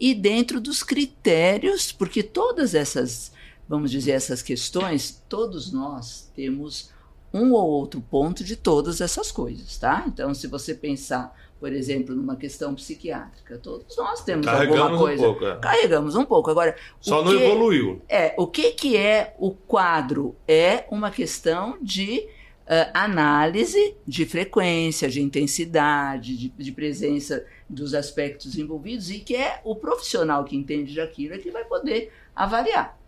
Speaker 5: E dentro dos critérios, porque todas essas, vamos dizer, essas questões, todos nós temos um ou outro ponto de todas essas coisas, tá? Então, se você pensar, por exemplo, numa questão psiquiátrica, todos nós temos Carregamos alguma coisa. Um pouco, é. Carregamos um pouco. Agora,
Speaker 1: só não que, evoluiu.
Speaker 5: É, o que que é o quadro? É uma questão de uh, análise de frequência, de intensidade, de, de, presença dos aspectos envolvidos e que é o profissional que entende daquilo é que vai poder avaliar.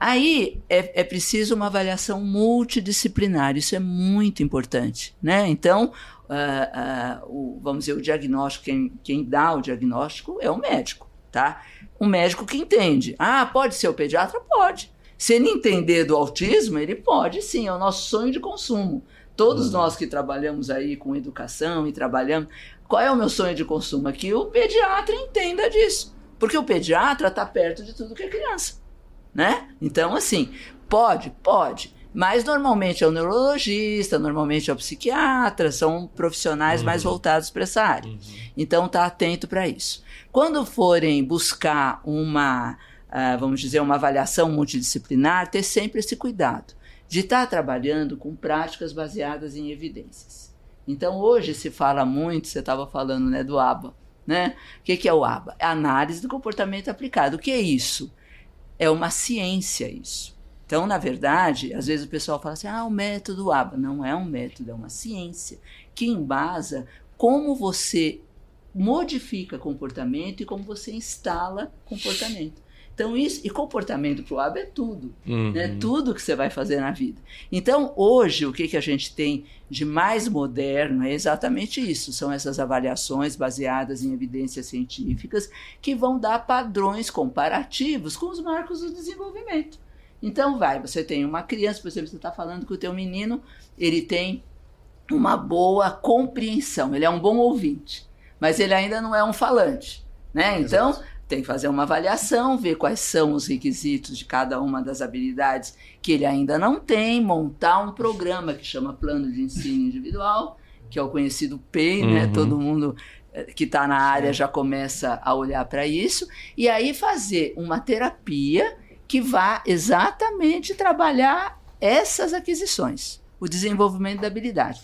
Speaker 5: Aí é, é preciso uma avaliação multidisciplinar, isso é muito importante. Né? Então, uh, uh, o, vamos dizer, o diagnóstico, quem, quem dá o diagnóstico é o médico. Tá? O médico que entende. Ah, pode ser o pediatra? Pode. Se ele entender do autismo, ele pode sim, é o nosso sonho de consumo. Todos uhum. nós que trabalhamos aí com educação e trabalhamos, qual é o meu sonho de consumo? É que o pediatra entenda disso. Porque o pediatra está perto de tudo que é criança. Né? Então, assim, pode, pode. Mas normalmente é o neurologista, normalmente é o psiquiatra, são profissionais uhum. mais voltados para essa área. Uhum. Então, tá atento para isso. Quando forem buscar uma uh, vamos dizer, uma avaliação multidisciplinar, ter sempre esse cuidado de estar trabalhando com práticas baseadas em evidências. Então, hoje se fala muito, você estava falando né, do ABA. Né? O que, que é o ABA? É análise do comportamento aplicado. O que é isso? É uma ciência isso. Então, na verdade, às vezes o pessoal fala assim: ah, o método ABA. Não é um método, é uma ciência que embasa como você modifica comportamento e como você instala comportamento. Então, isso, e comportamento para o hábito é tudo,
Speaker 1: Uhum.
Speaker 5: né? Tudo que você vai fazer na vida. Então, hoje, o que, que a gente tem de mais moderno é exatamente isso: são essas avaliações baseadas em evidências científicas que vão dar padrões comparativos com os marcos do desenvolvimento. Então, vai, você tem uma criança, por exemplo, você está falando que o teu menino ele tem uma boa compreensão, ele é um bom ouvinte, mas ele ainda não é um falante, né? Então, tem que fazer uma avaliação, ver quais são os requisitos de cada uma das habilidades que ele ainda não tem, montar um programa que chama Plano de Ensino Individual, que é o conhecido PEI, né?
Speaker 1: Uhum.
Speaker 5: Todo mundo eh, que está na área já começa a olhar para isso, e aí fazer uma terapia que vá exatamente trabalhar essas aquisições, o desenvolvimento da habilidade.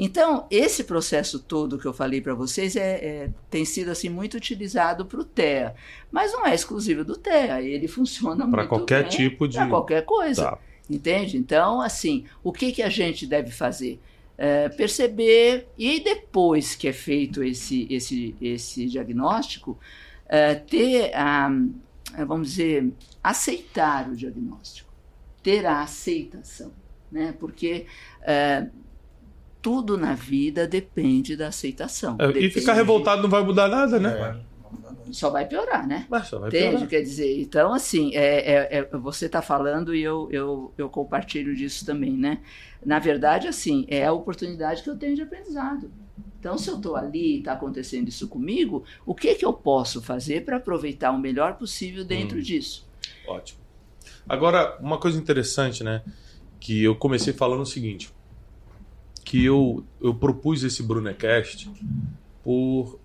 Speaker 5: Então, esse processo todo que eu falei para vocês é, é- tem sido assim muito utilizado para o TEA, mas não é exclusivo do TEA, ele funciona
Speaker 1: Para
Speaker 5: muito
Speaker 1: qualquer
Speaker 5: bem
Speaker 1: tipo de.
Speaker 5: para qualquer coisa.
Speaker 1: Tá.
Speaker 5: Entende? Então, assim, o que, que a gente deve fazer? É, perceber, e depois que é feito esse, esse, esse diagnóstico, é, ter a, é, vamos dizer, aceitar o diagnóstico, ter a aceitação, né? Porque é, tudo na vida depende da aceitação.
Speaker 1: É, e
Speaker 5: Depende-
Speaker 1: ficar revoltado não vai mudar nada,
Speaker 4: É.
Speaker 1: né?
Speaker 5: Só vai piorar, né?
Speaker 1: Mas só vai
Speaker 5: Entende?
Speaker 1: piorar.
Speaker 5: Quer dizer, então, assim, é, é- é- você está falando e eu, eu, eu compartilho disso também, né? Na verdade, assim, é a oportunidade que eu tenho de aprendizado. Então, se eu estou ali e está acontecendo isso comigo, o que, que eu posso fazer para aproveitar o melhor possível dentro
Speaker 1: Hum.
Speaker 5: disso?
Speaker 1: Ótimo. Agora, uma coisa interessante, né? Que eu comecei falando o seguinte: que eu, eu propus esse Brunecast por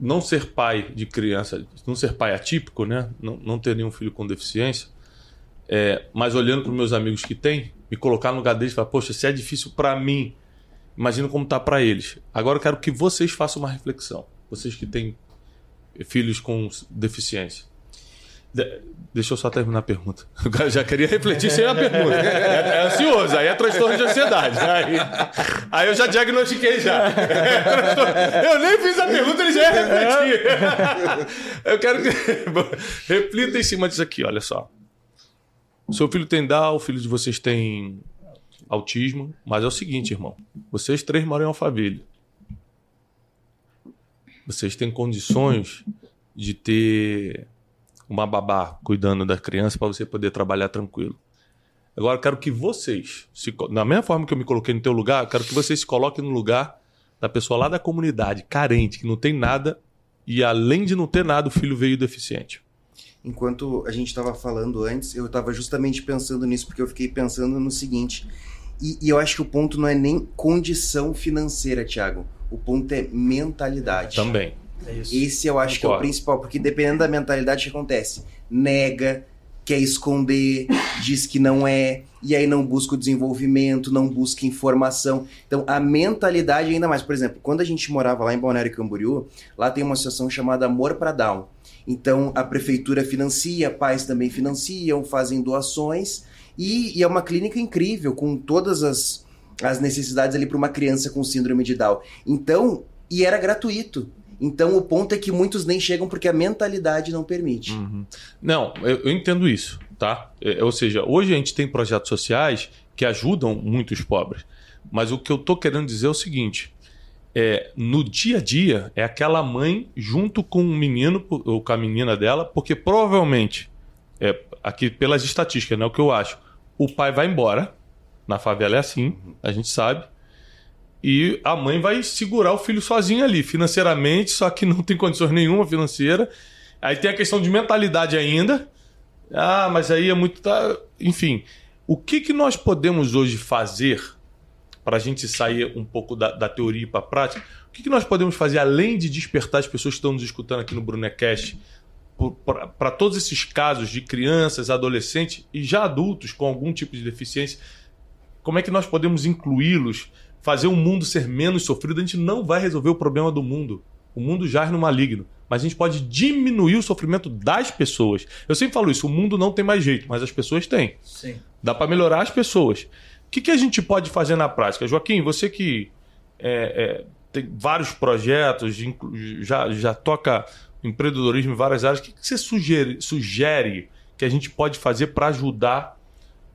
Speaker 1: não ser pai de criança, não ser pai atípico, né? Não, não ter nenhum filho com deficiência, é, mas olhando para os meus amigos que têm, me colocar no lugar deles e falar: poxa, se é difícil para mim, imagina como tá para eles. Agora eu quero que vocês façam uma reflexão, vocês que têm filhos com deficiência. De- Deixa eu só terminar a pergunta. Eu já queria refletir sem a pergunta. É, é ansioso, aí é transtorno de ansiedade. Aí, aí eu já diagnostiquei já. É Eu nem fiz a pergunta, ele já ia refletir. Eu quero que. Reflita em cima disso aqui, olha só. Seu filho tem Down, o filho de vocês tem autismo, mas é o seguinte, irmão. Vocês três moram em Alphaville. Vocês têm condições de ter uma babá cuidando da criança para você poder trabalhar tranquilo. Agora eu quero que vocês, se da mesma forma que eu me coloquei no teu lugar, eu quero que vocês se coloquem no lugar da pessoa lá da comunidade, carente, que não tem nada e além de não ter nada, o filho veio deficiente.
Speaker 3: Enquanto a gente estava falando antes, eu estava justamente pensando nisso, porque eu fiquei pensando no seguinte. E, e eu acho que o ponto não é nem condição financeira, Thiago. O ponto é mentalidade.
Speaker 1: Também.
Speaker 4: É isso.
Speaker 3: Esse eu acho que é o
Speaker 1: Concordo.
Speaker 3: principal, porque dependendo da mentalidade, o que acontece? Nega, quer esconder, diz que não é, e aí não busca o desenvolvimento, não busca informação. Então, a mentalidade ainda mais. Por exemplo, quando a gente morava lá em Balneário Camboriú, lá tem uma associação chamada Amor para Down. Então, a prefeitura financia, pais também financiam, fazem doações, e, e é uma clínica incrível, com todas as, as necessidades ali para uma criança com síndrome de Down. Então, e era gratuito. Então o ponto é que muitos nem chegam porque a mentalidade não permite.
Speaker 1: Uhum. Não, eu, eu entendo isso, tá? É, ou seja, hoje a gente tem projetos sociais que ajudam muitos pobres. Mas o que eu tô querendo dizer é o seguinte: é, no dia a dia, é aquela mãe junto com o menino ou com a menina dela, porque provavelmente, é, aqui pelas estatísticas, né, o que eu acho, o pai vai embora, na favela é assim, a gente sabe, e a mãe vai segurar o filho sozinha ali, financeiramente, só que não tem condições nenhuma financeira. Aí tem a questão de mentalidade ainda. Ah, mas aí é muito. Tá... Enfim, o que, que nós podemos hoje fazer para a gente sair um pouco da, da teoria para a prática? O que, que nós podemos fazer além de despertar as pessoas que estão nos escutando aqui no Brunecast para todos esses casos de crianças, adolescentes e já adultos com algum tipo de deficiência? Como é que nós podemos incluí-los, fazer o mundo ser menos sofrido? A gente não vai resolver o problema do mundo. O mundo jaz no maligno. Mas a gente pode diminuir o sofrimento das pessoas. Eu sempre falo isso: o mundo não tem mais jeito, mas as pessoas têm.
Speaker 4: Sim.
Speaker 1: Dá para melhorar as pessoas. O que, que a gente pode fazer na prática? Joaquim, você que é, é, tem vários projetos, já, já toca empreendedorismo em várias áreas. O que, que você sugere, sugere que a gente pode fazer para ajudar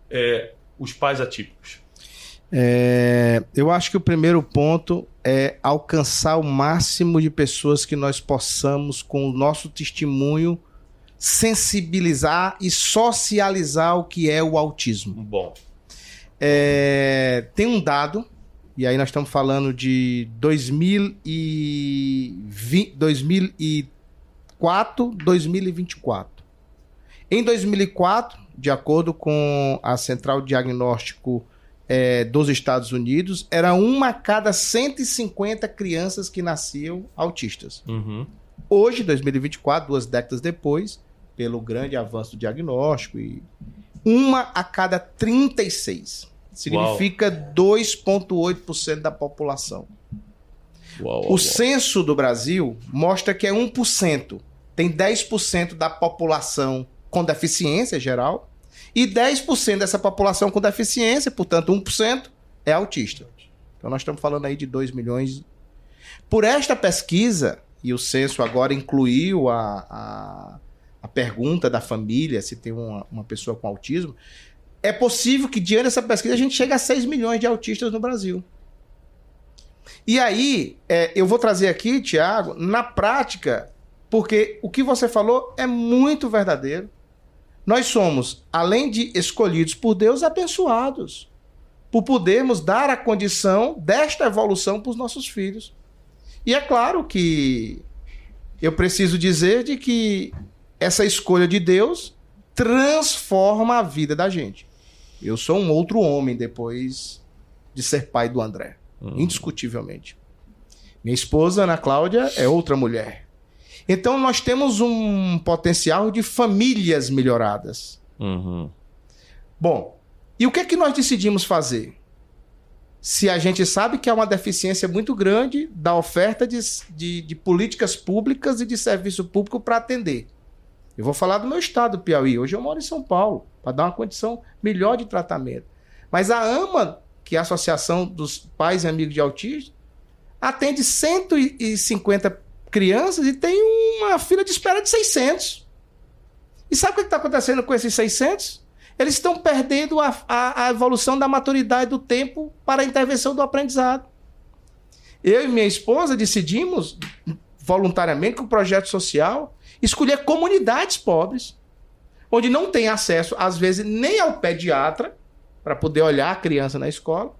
Speaker 1: é, os pais atípicos?
Speaker 2: É, eu acho que o primeiro ponto é alcançar o máximo de pessoas que nós possamos, com o nosso testemunho, sensibilizar e socializar o que é o autismo.
Speaker 1: Bom.
Speaker 2: É, tem um dado, e aí nós estamos falando de 2020, 2004, 2024. Em 2004, de acordo com a Central Diagnóstico é, dos Estados Unidos, era uma a cada 150 crianças que nasciam autistas.
Speaker 1: Uhum.
Speaker 2: Hoje, 2024, duas décadas depois, pelo grande avanço do diagnóstico, e uma a cada 36. Significa 2,8% da população.
Speaker 1: Uau, uau,
Speaker 2: o
Speaker 1: uau.
Speaker 2: censo do Brasil mostra que é 1%. Tem 10% da população com deficiência geral e 10% dessa população com deficiência, portanto 1%, é autista. Então nós estamos falando aí de 2 milhões. Por esta pesquisa, e o censo agora incluiu a, a, a pergunta da família se tem uma, uma pessoa com autismo, é possível que diante dessa pesquisa a gente chegue a 6 milhões de autistas no Brasil. E aí, é, eu vou trazer aqui, Tiago, na prática, porque o que você falou é muito verdadeiro. Nós somos, além de escolhidos por Deus, abençoados por podermos dar a condição desta evolução para os nossos filhos. E é claro que eu preciso dizer de que essa escolha de Deus transforma a vida da gente. Eu sou um outro homem depois de ser pai do André, indiscutivelmente. Minha esposa, Ana Cláudia, é outra mulher. Então nós temos um potencial de famílias melhoradas.
Speaker 1: Uhum.
Speaker 2: Bom, e o que é que nós decidimos fazer? Se a gente sabe que há uma deficiência muito grande da oferta de, de, de políticas públicas e de serviço público para atender. Eu vou falar do meu estado, Piauí. Hoje eu moro em São Paulo, para dar uma condição melhor de tratamento. Mas a AMA, que é a Associação dos Pais e Amigos de Autismo, atende 150 crianças e tem uma fila de espera de 600. E sabe o que está acontecendo com esses 600? Eles estão perdendo a, a, a, evolução da maturidade do tempo para a intervenção do aprendizado. Eu e minha esposa decidimos, voluntariamente, com o projeto social, escolher comunidades pobres, onde não tem acesso, às vezes, nem ao pediatra, para poder olhar a criança na escola,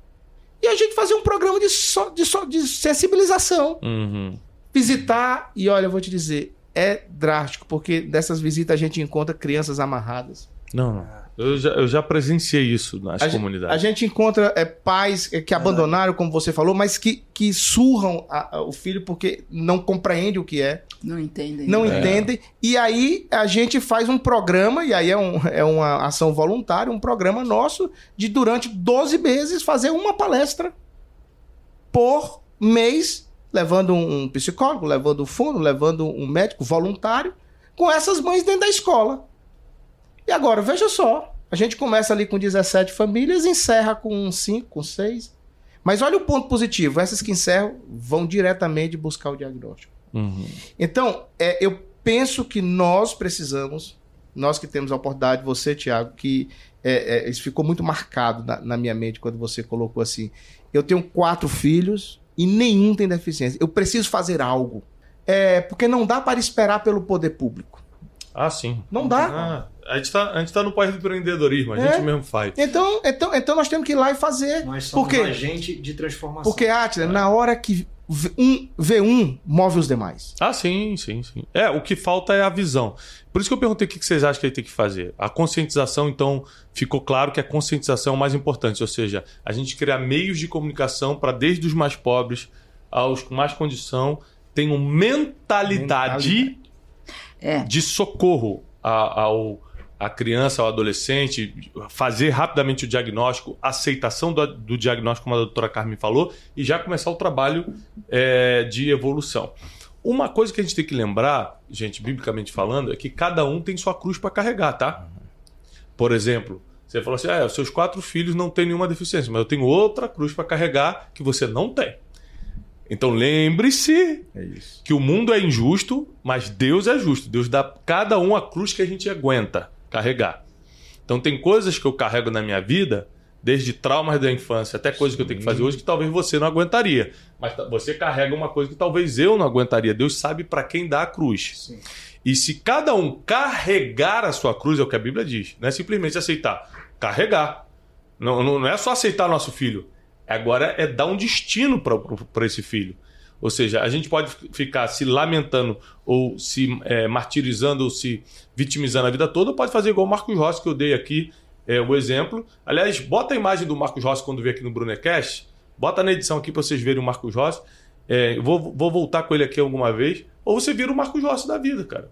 Speaker 2: e a gente fazer um programa de, so, de, so, de sensibilização.
Speaker 1: Uhum.
Speaker 2: Visitar, e olha, eu vou te dizer, é drástico, porque dessas visitas a gente encontra crianças amarradas.
Speaker 1: Não, não. Eu já, eu já presenciei isso nas
Speaker 2: a
Speaker 1: comunidades.
Speaker 2: Gente, a gente encontra é, pais que abandonaram, como você falou, mas que, que surram a, a, o filho porque não compreende o que é.
Speaker 5: Não entendem.
Speaker 2: Não é. entendem. E aí a gente faz um programa, e aí é, um, é uma ação voluntária, um programa nosso, de durante 12 meses fazer uma palestra por mês, levando um psicólogo, levando um fundo, levando um médico voluntário, com essas mães dentro da escola. E agora, veja só. A gente começa ali com 17 famílias, encerra com 5, com 6. Mas olha o ponto positivo: essas que encerram vão diretamente buscar o diagnóstico.
Speaker 1: Uhum.
Speaker 2: Então, é, eu penso que nós precisamos, nós que temos a oportunidade, você, Tiago, que é, é, isso ficou muito marcado na, na minha mente quando você colocou assim. Eu tenho quatro filhos e nenhum tem deficiência. Eu preciso fazer algo. É, porque não dá para esperar pelo poder público.
Speaker 1: Ah, sim.
Speaker 2: Não dá.
Speaker 1: Ah, a gente está tá no país do empreendedorismo, a é. gente mesmo faz.
Speaker 2: Então, então, então nós temos que ir lá e fazer.
Speaker 4: Nós somos
Speaker 2: porque,
Speaker 4: um agente de transformação.
Speaker 2: Porque, Atila, é. na hora que um vê um, move os demais.
Speaker 1: Ah, sim, sim, sim. É, o que falta é a visão. Por isso que eu perguntei o que vocês acham que ele tem que fazer. A conscientização, então, ficou claro que a conscientização é o mais importante. Ou seja, a gente criar meios de comunicação para desde os mais pobres aos com mais condição tenham mentalidade, mentalidade.
Speaker 5: É.
Speaker 1: de socorro ao, a criança, ao adolescente, fazer rapidamente o diagnóstico, aceitação do, do, diagnóstico, como a doutora Carmen falou, e já começar o trabalho é, de evolução. Uma coisa que a gente tem que lembrar, gente, biblicamente falando, é que cada um tem sua cruz para carregar, tá? Por exemplo, você falou assim: ah, os seus quatro filhos não têm nenhuma deficiência, mas eu tenho outra cruz para carregar que você não tem. Então lembre-se
Speaker 2: É
Speaker 1: que o mundo é injusto, mas Deus é justo. Deus dá cada um a cruz que a gente aguenta carregar. Então tem coisas que eu carrego na minha vida, desde traumas da infância até coisas que eu tenho que fazer hoje que talvez você não aguentaria. Mas você carrega uma coisa que talvez eu não aguentaria. Deus sabe para quem dá a cruz.
Speaker 4: Sim.
Speaker 1: E se cada um carregar a sua cruz, é o que a Bíblia diz, não é simplesmente aceitar, carregar. Não, não, não é só aceitar nosso filho, agora é dar um destino para esse filho. Ou seja, a gente pode ficar se lamentando ou se é, martirizando ou se vitimizando a vida toda, ou pode fazer igual o Marcos Rossi, que eu dei aqui é, o exemplo. Aliás, bota a imagem do Marcos Rossi quando vier aqui no Brunecast, bota na edição aqui para vocês verem o Marcos Rossi. É, vou, vou voltar com ele aqui alguma vez. Ou você vira o Marcos Rossi da vida, cara.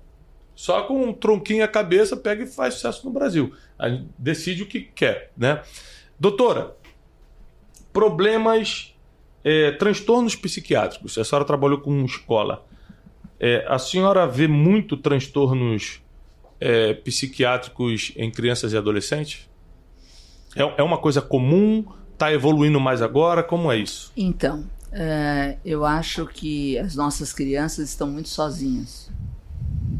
Speaker 1: Só com um tronquinho a cabeça, pega e faz sucesso no Brasil. Aí decide o que quer, né? Doutora, problemas, é, transtornos psiquiátricos. A senhora trabalhou com escola. É, a senhora vê muito transtornos é, psiquiátricos em crianças e adolescentes? É, é uma coisa comum? Está evoluindo mais agora? Como é isso?
Speaker 5: Então, é, eu acho que as nossas crianças estão muito sozinhas.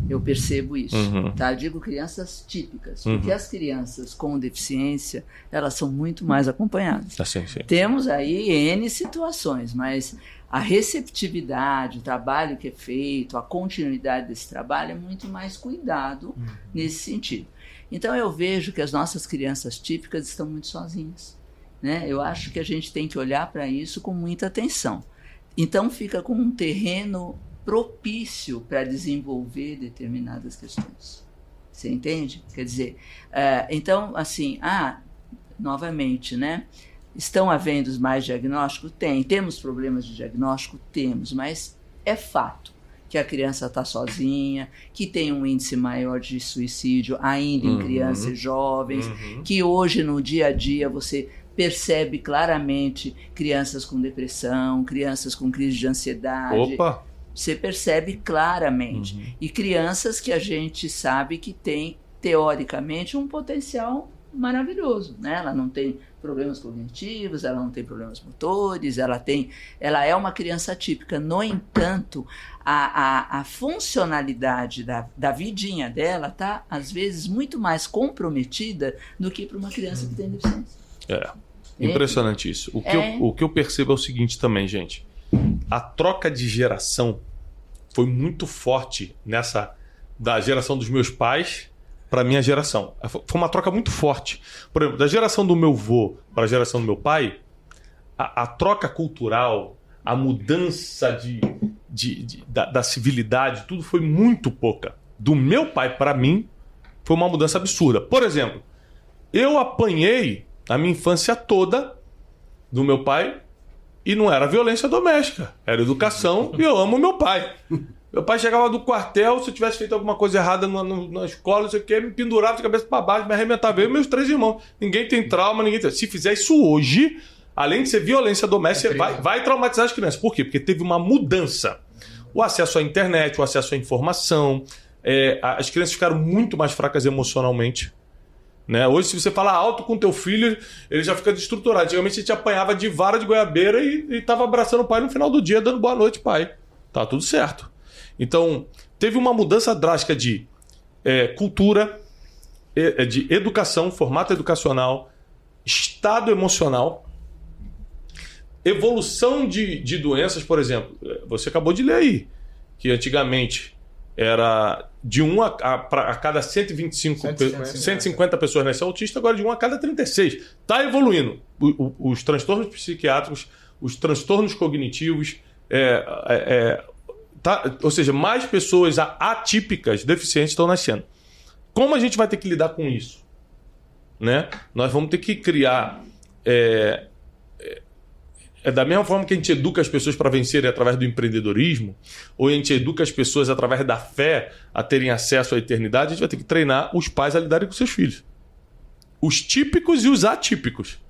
Speaker 5: Eu percebo isso,
Speaker 1: Uhum.
Speaker 5: tá? Eu digo crianças típicas,
Speaker 1: Uhum.
Speaker 5: porque as crianças com deficiência, elas são muito mais acompanhadas.
Speaker 1: Assim, sim.
Speaker 5: Temos aí N situações, mas a receptividade, o trabalho que é feito, a continuidade desse trabalho é muito mais cuidado nesse sentido. Então eu vejo que as nossas crianças típicas estão muito sozinhas. Né? Eu acho que a gente tem que olhar para isso com muita atenção. Então fica com um terreno propício para desenvolver determinadas questões. Você entende? Quer dizer, eh, então, assim, ah, novamente, né? Estão havendo mais diagnósticos? Tem. Temos problemas de diagnóstico? Temos, mas é fato que a criança está sozinha, que tem um índice maior de suicídio ainda em
Speaker 1: Uhum.
Speaker 5: crianças e jovens,
Speaker 1: Uhum.
Speaker 5: que hoje no dia a dia você percebe claramente crianças com depressão, crianças com crise de ansiedade.
Speaker 1: Opa!
Speaker 5: Você percebe claramente.
Speaker 1: Uhum.
Speaker 5: E crianças que a gente sabe que tem, teoricamente, um potencial maravilhoso. Né? Ela não tem problemas cognitivos, ela não tem problemas motores, ela tem. Ela é uma criança típica. No entanto, a, a, a funcionalidade da, da vidinha dela está, às vezes, muito mais comprometida do que para uma criança que tem deficiência.
Speaker 1: É. Impressionante isso. O que,
Speaker 5: É.
Speaker 1: eu, o que eu percebo é o seguinte também, gente. A troca de geração foi muito forte nessa da geração dos meus pais para minha geração. Foi uma troca muito forte. Por exemplo, da geração do meu avô para a geração do meu pai, a, a troca cultural, a mudança de, de- de- da, da civilidade, tudo foi muito pouca. Do meu pai para mim, foi uma mudança absurda. Por exemplo, eu apanhei a minha infância toda do meu pai e não era violência doméstica, era educação e eu amo meu pai. Meu pai chegava do quartel, se eu tivesse feito alguma coisa errada na, na- na escola, não sei o que, me pendurava de cabeça para baixo, me arrebentava. Eu e meus três irmãos. Ninguém tem trauma, ninguém tem... Se fizer isso hoje, além de ser violência doméstica, você vai, vai traumatizar as crianças. Por quê? Porque teve uma mudança. O acesso à internet, o acesso à informação, é, as crianças ficaram muito mais fracas emocionalmente. Né? Hoje, se você falar alto com teu filho, ele já fica destruturado. Antigamente, você te apanhava de vara de goiabeira e, e tava abraçando o pai no final do dia, dando boa noite, pai. Tá tudo certo. Então, teve uma mudança drástica de é, cultura, é, de educação, formato educacional, estado emocional, evolução de, de doenças, por exemplo. Você acabou de ler aí que antigamente era de 1 a, a, a cada 125,
Speaker 4: 150.
Speaker 1: 150 pessoas nascem autista, agora de 1 a cada 36. Está evoluindo. O- o- os transtornos psiquiátricos, os transtornos cognitivos, é, é, é, tá- ou seja, mais pessoas atípicas, deficientes, estão nascendo. Como a gente vai ter que lidar com isso? Né? Nós vamos ter que criar. é, é da mesma forma que a gente educa as pessoas para vencerem através do empreendedorismo, ou a gente educa as pessoas através da fé a terem acesso à eternidade, a gente vai ter que treinar os pais a lidarem com seus filhos. Os típicos e os atípicos.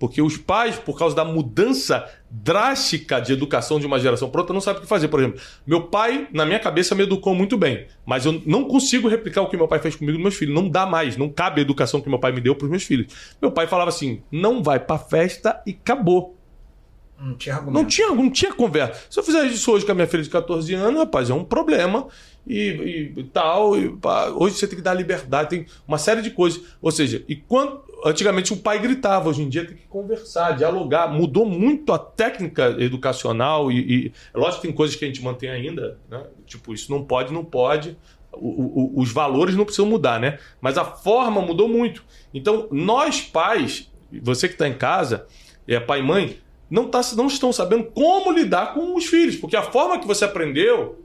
Speaker 1: Porque os pais, por causa da mudança drástica de educação de uma geração para outra, não sabem o que fazer. Por exemplo, meu pai, na minha cabeça, me educou muito bem. Mas eu não consigo replicar o que meu pai fez comigo e meus filhos. Não dá mais. Não cabe a educação que meu pai me deu para os meus filhos. Meu pai falava assim: não vai para festa e acabou.
Speaker 4: Não tinha argumento.
Speaker 1: Não tinha, não tinha conversa. Se eu fizer isso hoje com a minha filha de 14 anos, rapaz, é um problema e, e, tal. E, pá, hoje você tem que dar liberdade, tem uma série de coisas. Ou seja, e quando antigamente o pai gritava, hoje em dia tem que conversar, dialogar. Mudou muito a técnica educacional e, e lógico que tem coisas que a gente mantém ainda, né? Tipo, isso não pode, não pode. O, o, os valores não precisam mudar, né? Mas a forma mudou muito. Então, nós pais, você que está em casa, é pai e mãe, não, tá, não estão sabendo como lidar com os filhos, porque a forma que você aprendeu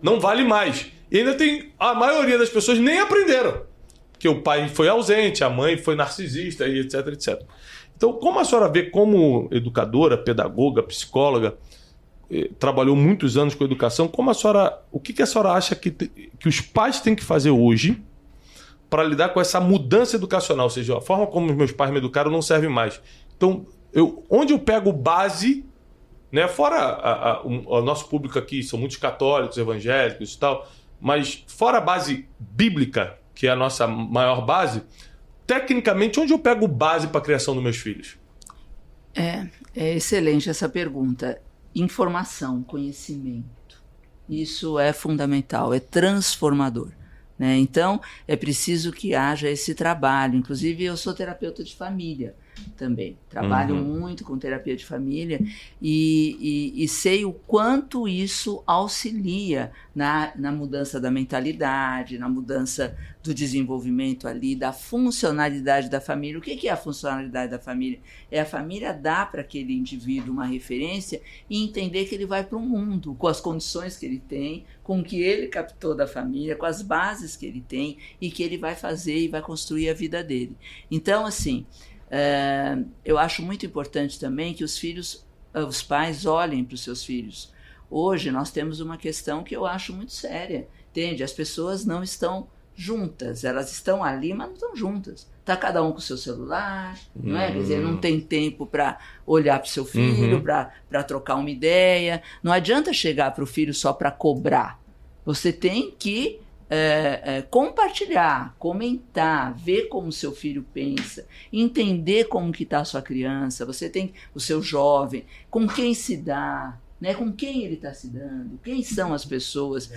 Speaker 1: não vale mais. E ainda tem. A maioria das pessoas nem aprenderam. Que o pai foi ausente, a mãe foi narcisista, e etc, etc. Então, como a senhora vê como educadora, pedagoga, psicóloga, eh, trabalhou muitos anos com educação, como a senhora. O que, que a senhora acha que, que os pais têm que fazer hoje para lidar com essa mudança educacional? Ou seja, a forma como os meus pais me educaram não serve mais. Então, eu, onde eu pego base, né? Fora a, a, o, o, nosso público aqui, são muitos católicos, evangélicos e tal, mas fora a base bíblica, que é a nossa maior base, tecnicamente, onde eu pego base para a criação dos meus filhos?
Speaker 5: É, é excelente essa pergunta. Informação, conhecimento. Isso é fundamental, é transformador. Né? Então, é preciso que haja esse trabalho. Inclusive, eu sou terapeuta de família também. Trabalho uhum. muito com terapia de família e, e, e, sei o quanto isso auxilia na, na mudança da mentalidade, na mudança do desenvolvimento ali, da funcionalidade da família. O que, que é a funcionalidade da família? É a família dar para aquele indivíduo uma referência e entender que ele vai para o mundo com as condições que ele tem, com o que ele captou da família, com as bases que ele tem e que ele vai fazer e vai construir a vida dele. Então, assim. É, eu acho muito importante também que os filhos, os pais olhem para os seus filhos. Hoje nós temos uma questão que eu acho muito séria, entende? As pessoas não estão juntas, elas estão ali, mas não estão juntas. Tá cada um com o seu celular, não é? Quer dizer, não tem tempo para olhar para o seu filho, uhum. para trocar uma ideia. Não adianta chegar para o filho só para cobrar. Você tem que é, é, compartilhar, comentar, ver como seu filho pensa, entender como que está a sua criança, você tem o seu jovem, com quem se dá, né, com quem ele está se dando, quem são as pessoas,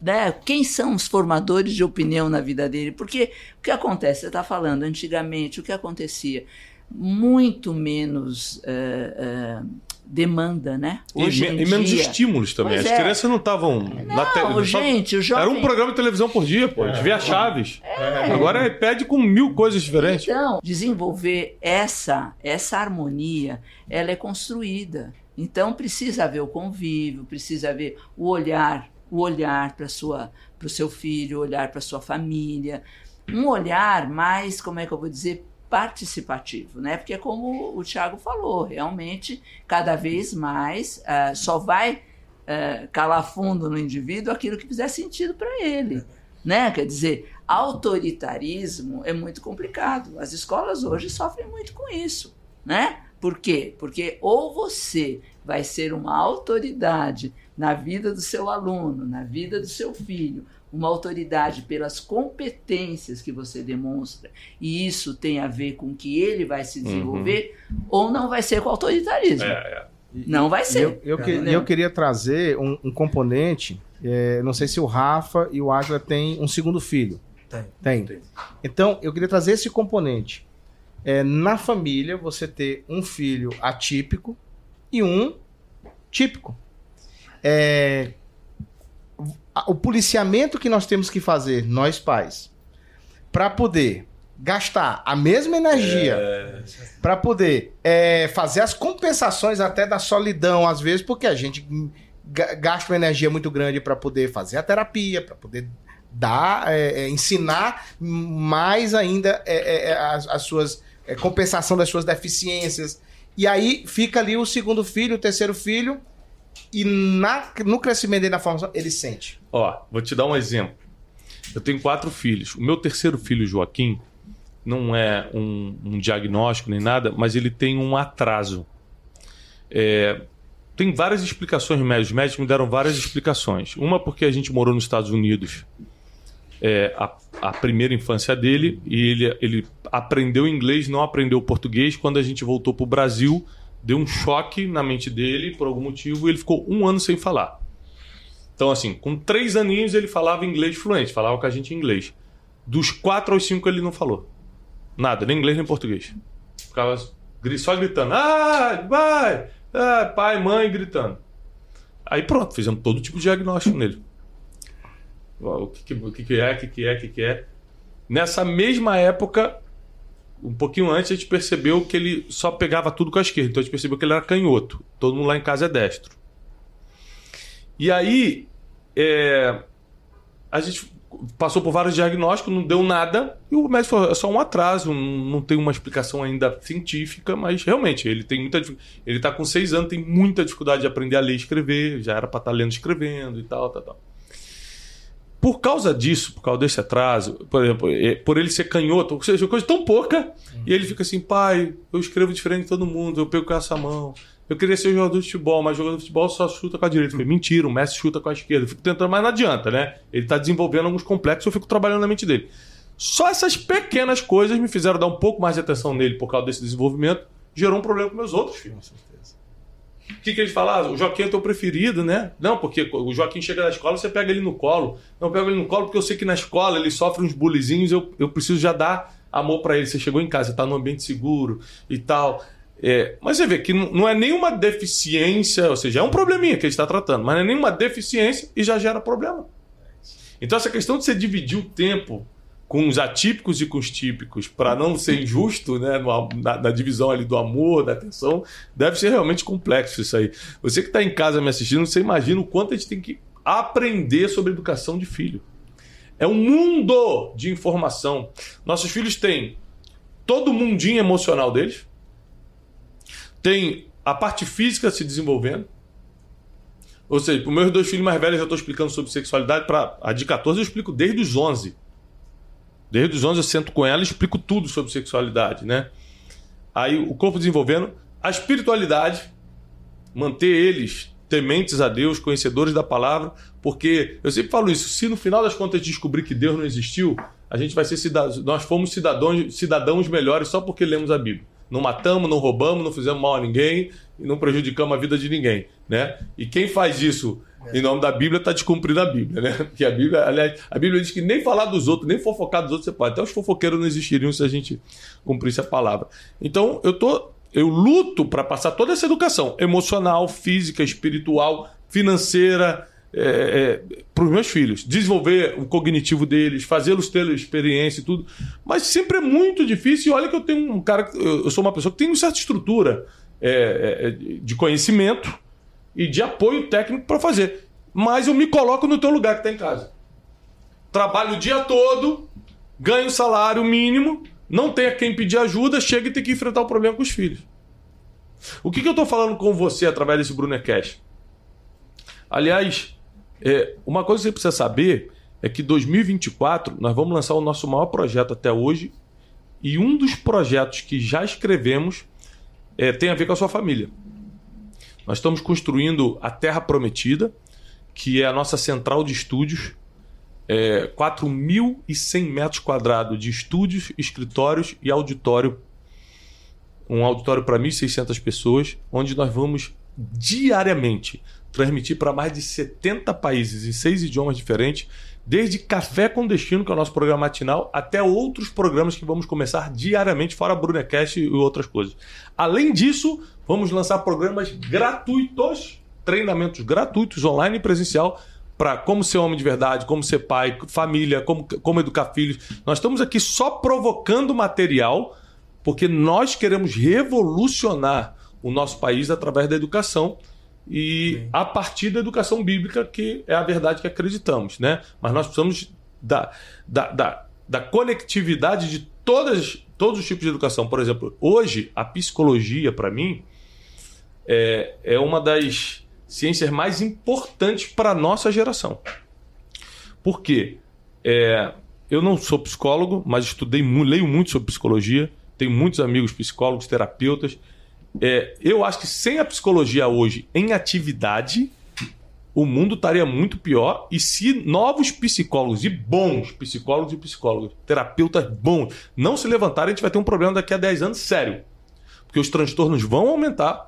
Speaker 5: né, quem são os formadores de opinião na vida dele, porque o que acontece, você está falando, antigamente, o que acontecia? Muito menos... É, é demanda, né?
Speaker 1: Hoje e, e menos dia. estímulos também. Pois As é. crianças não estavam
Speaker 5: na tela. Gente, o jovem...
Speaker 1: Era um programa de televisão por dia, pô. A gente via Chaves. É. Agora é pede com mil coisas diferentes.
Speaker 5: Então, desenvolver essa, essa harmonia, ela é construída. Então precisa haver o convívio, precisa haver o olhar, o olhar para sua para o seu filho, o olhar para sua família, um olhar mais, como é que eu vou dizer, participativo, né? Porque como o Tiago falou, realmente cada vez mais uh, só vai uh, calar fundo no indivíduo aquilo que fizer sentido para ele, né? Quer dizer, autoritarismo é muito complicado. As escolas hoje sofrem muito com isso, né? Por quê? Porque ou você vai ser uma autoridade na vida do seu aluno, na vida do seu filho, uma autoridade pelas competências que você demonstra, e isso tem a ver com que ele vai se desenvolver, uhum. ou não vai ser com autoritarismo. É, é. Não vai ser.
Speaker 2: Eu, eu, que, eu queria trazer um, um componente. É, não sei se o Rafa e o Águila têm um segundo filho. Tem. Tem. Tem. Então, eu queria trazer esse componente. É, na família, você ter um filho atípico e um típico. É, o policiamento que nós temos que fazer, nós pais, para poder gastar a mesma energia é... para poder é, fazer as compensações até da solidão, às vezes, porque a gente gasta uma energia muito grande para poder fazer a terapia, para poder dar, é, é, ensinar mais ainda é, é, as, as, suas compensação das suas deficiências. E aí fica ali o segundo filho, o terceiro filho, e na, no crescimento dele na formação, ele sente.
Speaker 1: Ó, vou te dar um exemplo. Eu tenho quatro filhos. O meu terceiro filho, Joaquim, não é um, um diagnóstico nem nada, mas ele tem um atraso. É, tem várias explicações médicas. Os médicos me deram várias explicações. Uma porque a gente morou nos Estados Unidos é, a, a, primeira infância dele e ele, ele aprendeu inglês, não aprendeu português. Quando a gente voltou para o Brasil, deu um choque na mente dele por algum motivo e ele ficou um ano sem falar. Então, assim, com três aninhos ele falava inglês fluente, falava com a gente em inglês. Dos quatro aos cinco ele não falou. Nada, nem inglês nem português. Ficava só gritando. Ah, vai! Ah, pai, mãe, gritando. Aí pronto, fizemos todo tipo de diagnóstico nele. O que, que, que é, o que, que é, o que, que é. Nessa mesma época, um pouquinho antes, a gente percebeu que ele só pegava tudo com a esquerda. Então a gente percebeu que ele era canhoto. Todo mundo lá em casa é destro. E aí, é, a gente passou por vários diagnósticos, não deu nada. E o médico falou: é só um atraso, não tem uma explicação ainda científica, mas realmente ele tem muita Ele está com seis anos, tem muita dificuldade de aprender a ler e escrever, já era para estar tá lendo e escrevendo e tal, tal, tal. Por causa disso, por causa desse atraso, por exemplo, é, por ele ser canhoto, ou seja, coisa tão pouca, e ele fica assim, pai, eu escrevo diferente de todo mundo, eu pego com essa mão. Eu queria ser jogador de futebol, mas jogador de futebol só chuta com a direita. Falei, mentira, o Messi chuta com a esquerda. Eu fico tentando, mas não adianta, né? Ele está desenvolvendo alguns complexos, eu fico trabalhando na mente dele. Só essas pequenas coisas me fizeram dar um pouco mais de atenção nele por causa desse desenvolvimento. Gerou um problema com meus outros filhos. O que, que eles falaram? Ah, o Joaquim é teu preferido, né? Não, porque o Joaquim chega da escola, você pega ele no colo. Não, eu pego ele no colo porque eu sei que na escola ele sofre uns bullyzinhos, eu, eu preciso já dar amor para ele. Você chegou em casa, está num ambiente seguro e tal. É, mas você vê que não é nenhuma deficiência, ou seja, é um probleminha que a gente está tratando, mas não é nenhuma deficiência e já gera problema. Então, essa questão de você dividir o tempo com os atípicos e com os típicos, para não ser injusto né, na, na, divisão ali do amor, da atenção, deve ser realmente complexo isso aí. Você que está em casa me assistindo, você imagina o quanto a gente tem que aprender sobre educação de filho. É um mundo de informação. Nossos filhos têm todo o mundinho emocional deles, tem a parte física se desenvolvendo, ou seja, para os meus dois filhos mais velhos eu estou explicando sobre sexualidade, para a de 14 eu explico desde os 11. Desde os 11 eu sento com ela e explico tudo sobre sexualidade, né? Aí o corpo desenvolvendo, a espiritualidade, manter eles tementes a Deus, conhecedores da palavra, porque eu sempre falo isso, se no final das contas descobrir que Deus não existiu, a gente vai ser cidadãos, nós fomos cidadãos, cidadãos melhores só porque lemos a Bíblia. Não matamos, não roubamos, não fizemos mal a ninguém e não prejudicamos a vida de ninguém, né? E quem faz isso em nome da Bíblia está descumprindo a Bíblia, né? Porque a Bíblia, aliás, a Bíblia diz que nem falar dos outros, nem fofocar dos outros você pode. Até os fofoqueiros não existiriam se a gente cumprisse a palavra. Então, eu tô, eu luto para passar toda essa educação emocional, física, espiritual, financeira, é, é, para os meus filhos, desenvolver o cognitivo deles, fazê-los ter experiência e tudo. Mas sempre é muito difícil. E olha que eu tenho um cara, eu sou uma pessoa que tem uma certa estrutura é, é de conhecimento e de apoio técnico para fazer. Mas eu me coloco no teu lugar que está em casa. Trabalho o dia todo, ganho salário mínimo, não tenho a quem pedir ajuda, chega e tem que enfrentar o problema com os filhos. O que, que eu estou falando com você através desse Brunecast? Aliás, é, uma coisa que você precisa saber é que 2024 nós vamos lançar o nosso maior projeto até hoje e um dos projetos que já escrevemos é, tem a ver com a sua família. Nós estamos construindo a Terra Prometida, que é a nossa central de estúdios, é, 4.100 metros quadrados de estúdios, escritórios e auditório. Um auditório para 1.600 pessoas, onde nós vamos diariamente transmitir para mais de 70 países em seis idiomas diferentes, desde Café com Destino, que é o nosso programa matinal, até outros programas que vamos começar diariamente, fora Brunecast e outras coisas. Além disso, vamos lançar programas gratuitos, treinamentos gratuitos, online e presencial, para como ser homem de verdade, como ser pai, família, como, como educar filhos. Nós estamos aqui só provocando material, porque nós queremos revolucionar o nosso país através da educação e Sim. a partir da educação bíblica, que é a verdade que acreditamos. Né? Mas nós precisamos da, da, da, da conectividade de todas, todos os tipos de educação. Por exemplo, hoje, a psicologia, para mim, é, é uma das ciências mais importantes para a nossa geração. Por quê? É, eu não sou psicólogo, mas estudei, leio muito sobre psicologia, tenho muitos amigos psicólogos, terapeutas, é, eu acho que sem a psicologia hoje em atividade, o mundo estaria muito pior. E se novos psicólogos e bons psicólogos e psicólogos, terapeutas bons, não se levantarem, a gente vai ter um problema daqui a 10 anos sério. Porque os transtornos vão aumentar,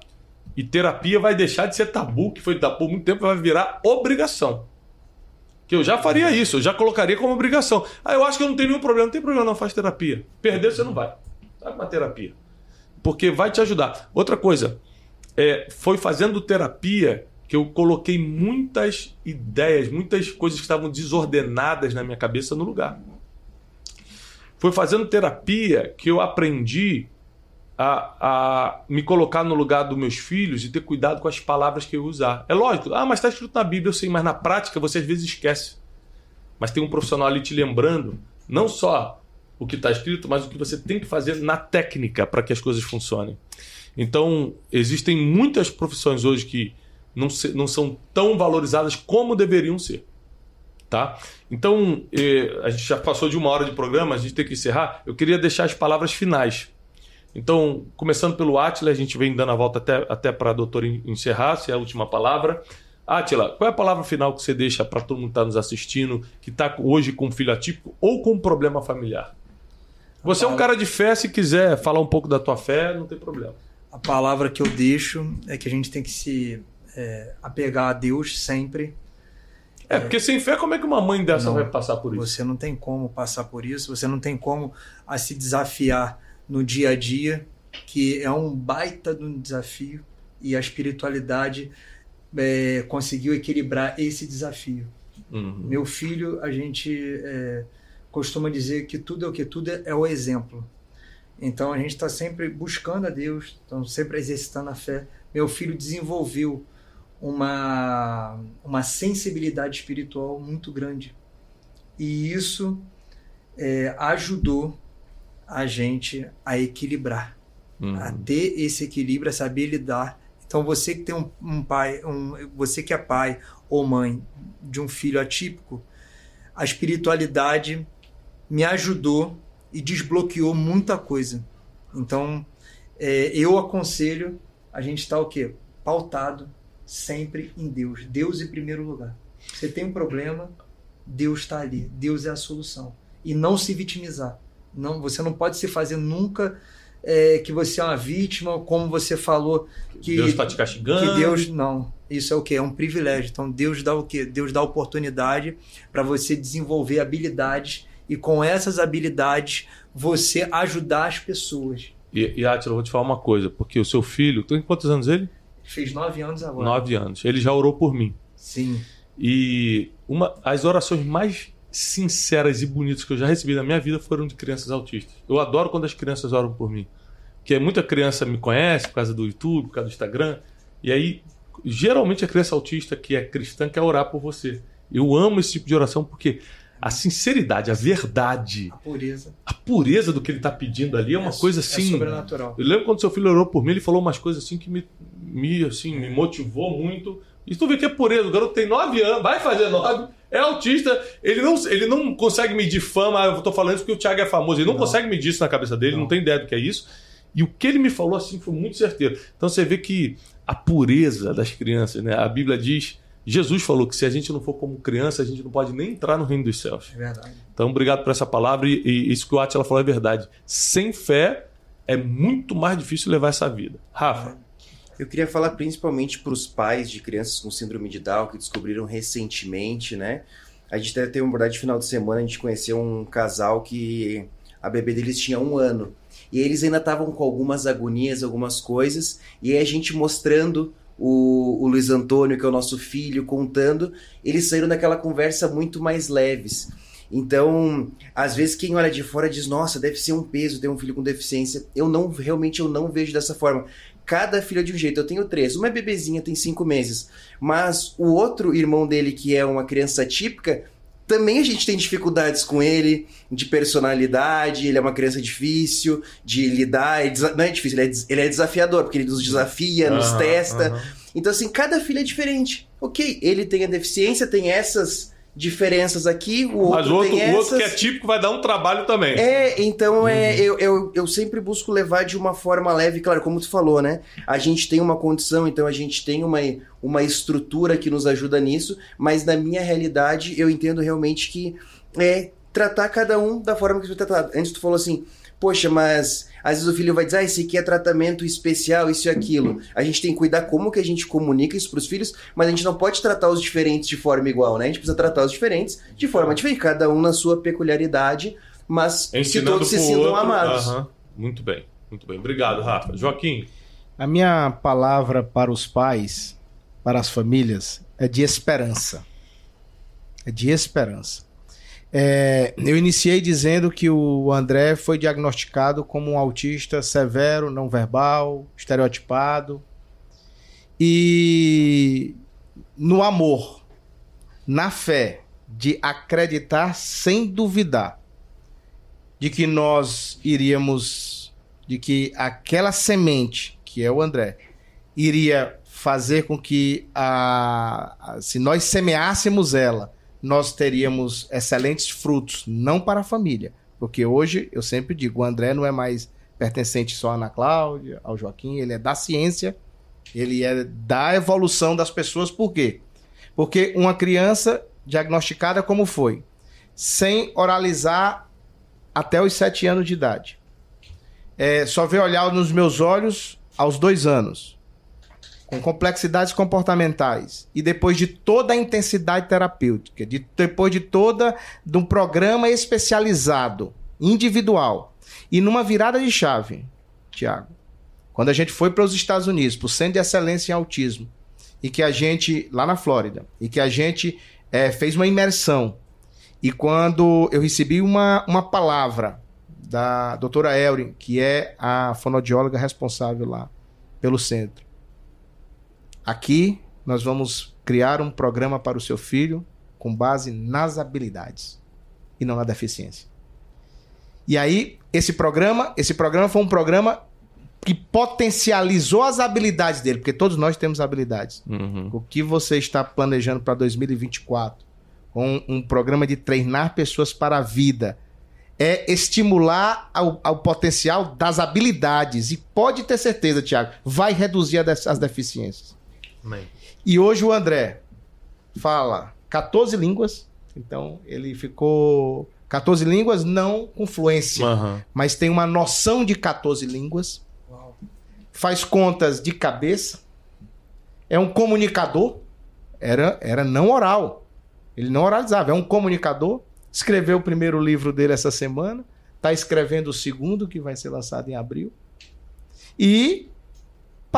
Speaker 1: E terapia vai deixar de ser tabu, que foi tabu há muito tempo, vai virar obrigação. Que eu já faria isso, eu já colocaria como obrigação. Ah, eu acho que eu não tenho nenhum problema. Não tem problema, não, faz terapia. Perder você não vai. Vai uma terapia. Porque vai te ajudar. Outra coisa, é, foi fazendo terapia que eu coloquei muitas ideias, muitas coisas que estavam desordenadas na minha cabeça no lugar. Foi fazendo terapia que eu aprendi a, a me colocar no lugar dos meus filhos e ter cuidado com as palavras que eu usar. É lógico, ah, mas está escrito na Bíblia, eu sei, mas na prática você às vezes esquece. Mas tem um profissional ali te lembrando, não só o que está escrito, mas o que você tem que fazer na técnica para que as coisas funcionem. Então, existem muitas profissões hoje que não, se, não são tão valorizadas como deveriam ser. Tá? Então, eh, a gente já passou de uma hora de programa, a gente tem que encerrar. Eu queria deixar as palavras finais. Então, começando pelo Atila, a gente vem dando a volta até, até para a doutora encerrar, se é a última palavra. Atila, qual é a palavra final que você deixa para todo mundo que está nos assistindo, que está hoje com um filho atípico ou com um problema familiar? Você é um cara de fé, se quiser falar um pouco da tua fé, não tem problema.
Speaker 4: A palavra que eu deixo é que a gente tem que se é, apegar a Deus sempre.
Speaker 1: É, porque sem fé, como é que uma mãe dessa
Speaker 4: Não,
Speaker 1: vai passar por isso?
Speaker 4: Você não tem como passar por isso, você não tem como a se desafiar no dia a dia, que é um baita de um desafio, e a espiritualidade é, conseguiu equilibrar esse desafio.
Speaker 1: Uhum.
Speaker 4: Meu filho, a gente é, costuma dizer que tudo é o que? Tudo é o exemplo. Então a gente está sempre buscando a Deus, então sempre exercitando a fé. Meu filho desenvolveu uma, uma sensibilidade espiritual muito grande. E isso é, ajudou a gente a equilibrar,
Speaker 1: Uhum.
Speaker 4: a ter esse equilíbrio, a saber lidar. Então você que tem um, um pai, um, você que é pai ou mãe de um filho atípico, a espiritualidade me ajudou e desbloqueou muita coisa. Então é, eu aconselho a gente estar o quê? Pautado sempre em Deus. Deus em primeiro lugar. Você tem um problema, Deus está ali. Deus é a solução. E não se vitimizar. Não, você não pode se fazer nunca é, que você é uma vítima, como você falou que
Speaker 1: Deus está te castigando.
Speaker 4: que Deus não. Isso é o que é um privilégio. Então Deus dá o que? Deus dá oportunidade para você desenvolver habilidades e com essas habilidades você ajudar as pessoas.
Speaker 1: E, e Átila, eu vou te falar uma coisa, porque o seu filho, tem quantos anos ele?
Speaker 4: Fez nove anos agora.
Speaker 1: Nove anos. Ele já orou por mim.
Speaker 4: Sim.
Speaker 1: E uma, as orações mais sinceras e bonitas que eu já recebi na minha vida foram de crianças autistas. Eu adoro quando as crianças oram por mim. Porque muita criança me conhece por causa do YouTube, por causa do Instagram. E aí, geralmente a criança autista que é cristã quer orar por você. Eu amo esse tipo de oração porque a sinceridade, a verdade,
Speaker 4: A pureza.
Speaker 1: a pureza do que ele está pedindo ali é uma coisa assim.
Speaker 4: É sobrenatural.
Speaker 1: Eu lembro quando seu filho orou por mim, ele falou umas coisas assim que me, me, assim, me motivou muito. E tu vê que é pureza, o garoto tem nove anos, vai fazer nove, é autista, ele não, ele não consegue medir fama, eu tô falando isso porque o Thiago é famoso, ele não,
Speaker 4: Não.
Speaker 1: consegue medir isso na cabeça dele, não.
Speaker 4: Não.
Speaker 1: tem ideia do que é isso. E o que ele me falou assim foi muito certeiro. Então você vê que a pureza das crianças, né? A Bíblia diz, Jesus falou que se a gente não for como criança, a gente não pode nem entrar no reino dos céus.
Speaker 4: É verdade.
Speaker 1: Então, obrigado por essa palavra. E, e isso que o Atila falou é verdade. Sem fé é muito mais difícil levar essa vida. Rafa,
Speaker 3: Eu queria falar principalmente para os pais de crianças com síndrome de Down que descobriram recentemente, né? A gente deve ter uma verdade final de semana, a gente conheceu um casal que a bebê deles tinha um ano. E eles ainda estavam com algumas agonias, algumas coisas, e aí a gente mostrando o, o Luiz Antônio, que é o nosso filho, contando, eles saíram daquela conversa muito mais leves. Então, às vezes quem olha de fora diz, nossa, deve ser um peso ter um filho com deficiência. Eu não, realmente eu não vejo dessa forma. Cada filho é de um jeito. Eu tenho três. Uma é bebezinha, tem cinco meses. Mas o outro irmão dele, que é uma criança típica, também a gente tem dificuldades com ele, de personalidade, ele é uma criança difícil de lidar. Não é difícil, ele é, ele é desafiador, porque ele nos desafia, nos
Speaker 1: Aham,
Speaker 3: testa.
Speaker 1: aham.
Speaker 3: Então, assim, cada filho é diferente. Ok, ele tem a deficiência, tem essas diferenças aqui, o outro,
Speaker 1: mas o outro, o outro que é típico vai dar um trabalho também.
Speaker 3: É, então é, eu, eu, eu sempre busco levar de uma forma leve, claro, como tu falou, né? A gente tem uma condição, então a gente tem uma, uma estrutura que nos ajuda nisso, mas na minha realidade eu entendo realmente que é tratar cada um da forma que foi tratado. Antes tu falou assim, poxa, mas às vezes o filho vai dizer, ah, esse aqui é tratamento especial, isso e aquilo. A gente tem que cuidar como que a gente comunica isso pros filhos, mas a gente não pode tratar os diferentes de forma igual, né? A gente precisa tratar os diferentes de forma diferente, cada um na sua peculiaridade, mas
Speaker 1: Ensinando
Speaker 3: que todos se sintam
Speaker 1: outro.
Speaker 3: amados.
Speaker 1: Aham. Muito bem, muito bem. Obrigado, Rafa. Joaquim,
Speaker 2: A minha palavra para os pais, para as famílias, é de esperança. É de esperança. É, eu iniciei dizendo que o André foi diagnosticado como um autista severo, não verbal, estereotipado. E no amor, na fé, de acreditar sem duvidar de que nós iríamos, de que aquela semente, que é o André, iria fazer com que, a, se nós semeássemos ela, nós teríamos excelentes frutos, não para a família. Porque hoje, eu sempre digo, o André não é mais pertencente só à Ana Cláudia, ao Joaquim, ele é da ciência, ele é da evolução das pessoas. Por quê? Porque uma criança diagnosticada como foi, sem oralizar até os sete anos de idade. É, só vê olhar nos meus olhos aos dois anos. Com complexidades comportamentais. E depois de toda a intensidade terapêutica, de, depois de toda de um programa especializado, individual. E numa virada de chave, Tiago, quando a gente foi para os Estados Unidos, para o Centro de Excelência em Autismo, e que a gente, lá na Flórida, e que a gente é, fez uma imersão e quando eu recebi uma, uma palavra da doutora Elrin, que é a fonoaudióloga responsável lá pelo centro. Aqui nós vamos criar um programa para o seu filho com base nas habilidades e não na deficiência. E aí, esse programa, esse programa foi um programa que potencializou as habilidades dele, porque todos nós temos habilidades. O que você está planejando para 2024? Com um programa de treinar pessoas para a vida. É estimular ao, ao potencial das habilidades. E pode ter certeza, Tiago, vai reduzir as deficiências.
Speaker 1: Amém.
Speaker 2: E hoje o André fala 14 línguas. Então ele ficou 14 línguas, não com fluência
Speaker 1: Aham.
Speaker 2: mas tem uma noção de 14 línguas, faz contas de cabeça, é um comunicador, era, era não oral, ele não oralizava, é um comunicador, escreveu o primeiro livro dele essa semana, está escrevendo o segundo, que vai ser lançado em abril, e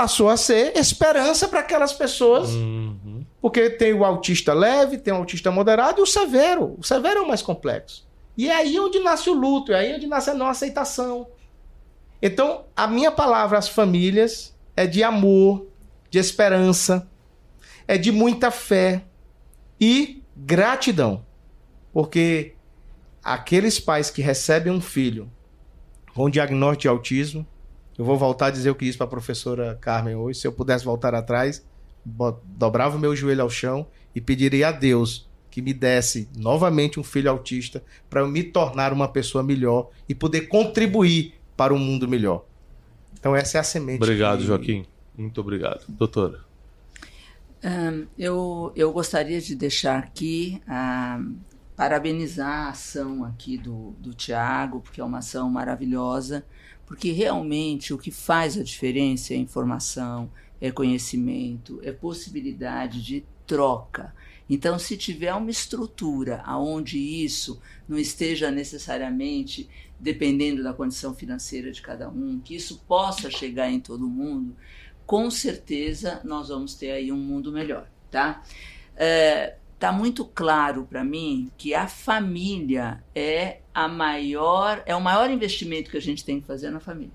Speaker 2: passou a ser esperança para aquelas pessoas
Speaker 1: Uhum.
Speaker 2: porque tem o autista leve, tem o autista moderado e o severo. O severo é o mais complexo. E é aí onde nasce o luto, é aí onde nasce a não aceitação. Então, a minha palavra às famílias é de amor, de esperança, é de muita fé e gratidão. Porque aqueles pais que recebem um filho com diagnóstico de autismo, eu vou voltar a dizer o que disse para a professora Carmen hoje, se eu pudesse voltar atrás, dobrava o meu joelho ao chão e pediria a Deus que me desse novamente um filho autista para eu me tornar uma pessoa melhor e poder contribuir para um mundo melhor. Então essa é a semente.
Speaker 1: Obrigado,
Speaker 2: que-
Speaker 1: Joaquim. Muito obrigado. Doutora.
Speaker 5: Ahn, eu, eu gostaria de deixar aqui, ah, parabenizar a ação aqui do, do Tiago, porque é uma ação maravilhosa, porque realmente o que faz a diferença é informação, é conhecimento, é possibilidade de troca. Então, se tiver uma estrutura aonde isso não esteja necessariamente dependendo da condição financeira de cada um, que isso possa chegar em todo mundo, com certeza nós vamos ter aí um mundo melhor, tá? É, tá muito claro para mim que a família é a maior, é o maior investimento que a gente tem que fazer na família,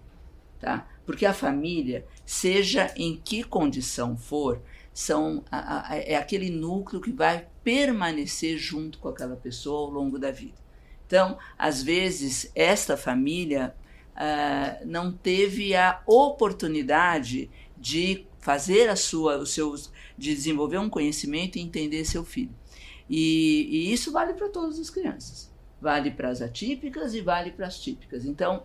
Speaker 5: tá? Porque a família, seja em que condição for, são a- a- é aquele núcleo que vai permanecer junto com aquela pessoa ao longo da vida. Então, às vezes, esta família ah, não teve a oportunidade de fazer a sua, os seus, de desenvolver um conhecimento e entender seu filho. E, e isso vale para todas as crianças. Vale para as atípicas e vale para as típicas. Então,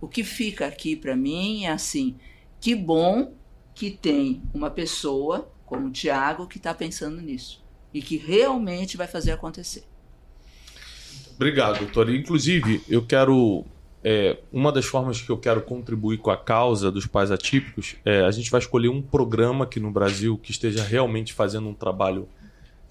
Speaker 5: o que fica aqui para mim é assim: que bom que tem uma pessoa como o Tiago que está pensando nisso e que realmente vai fazer acontecer.
Speaker 1: Obrigado, doutor. Inclusive, eu quero é, uma das formas que eu quero contribuir com a causa dos pais atípicos é a gente vai escolher um programa aqui no Brasil que esteja realmente fazendo um trabalho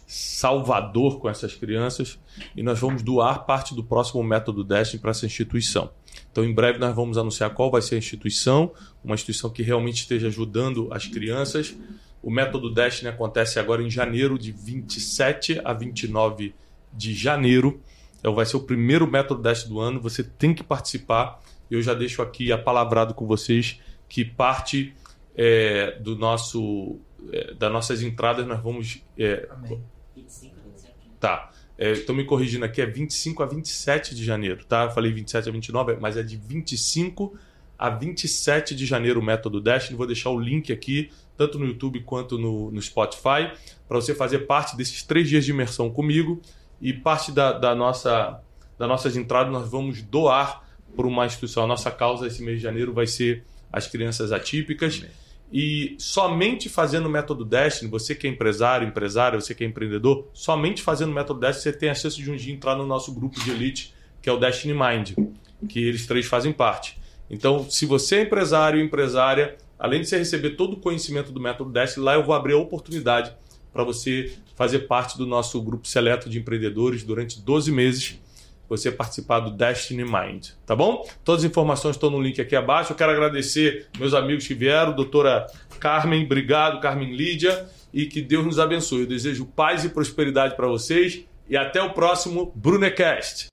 Speaker 1: salvador com essas crianças e nós vamos doar parte do próximo método Destiny para essa instituição. Então, em breve, nós vamos anunciar qual vai ser a instituição, uma instituição que realmente esteja ajudando as crianças. O método Destiny acontece agora em janeiro, de 27 a 29 de janeiro. É, vai ser o primeiro método Destiny do ano. Você tem que participar. Eu já deixo aqui apalavrado com vocês que parte é, do nosso é, das nossas entradas nós vamos. É,
Speaker 5: Amém.
Speaker 1: 25 27. Tá. Estou me corrigindo aqui, é 25 a 27 de janeiro, tá? Eu falei 27 a 29, mas é de 25 a 27 de janeiro o método Destiny. Vou deixar o link aqui, tanto no YouTube quanto no, no Spotify, para você fazer parte desses três dias de imersão comigo. E parte da, da nossa, das nossas entradas nós vamos doar para uma instituição. A nossa causa esse mês de janeiro vai ser as crianças atípicas. Amém. E somente fazendo o método Destiny, você que é empresário, empresária, você que é empreendedor, somente fazendo o método Destiny você tem a chance de um dia entrar no nosso grupo de elite, que é o Destiny Mind, que eles três fazem parte. Então, se você é empresário ou empresária, além de você receber todo o conhecimento do método Destiny, lá eu vou abrir a oportunidade para você fazer parte do nosso grupo seleto de empreendedores durante 12 meses você participar do Destiny Mind, tá bom? Todas as informações estão no link aqui abaixo. Eu quero agradecer meus amigos que vieram, doutora Carmen, obrigado, Carmen Lídia, e que Deus nos abençoe. Eu desejo paz e prosperidade para vocês e até o próximo Brunecast.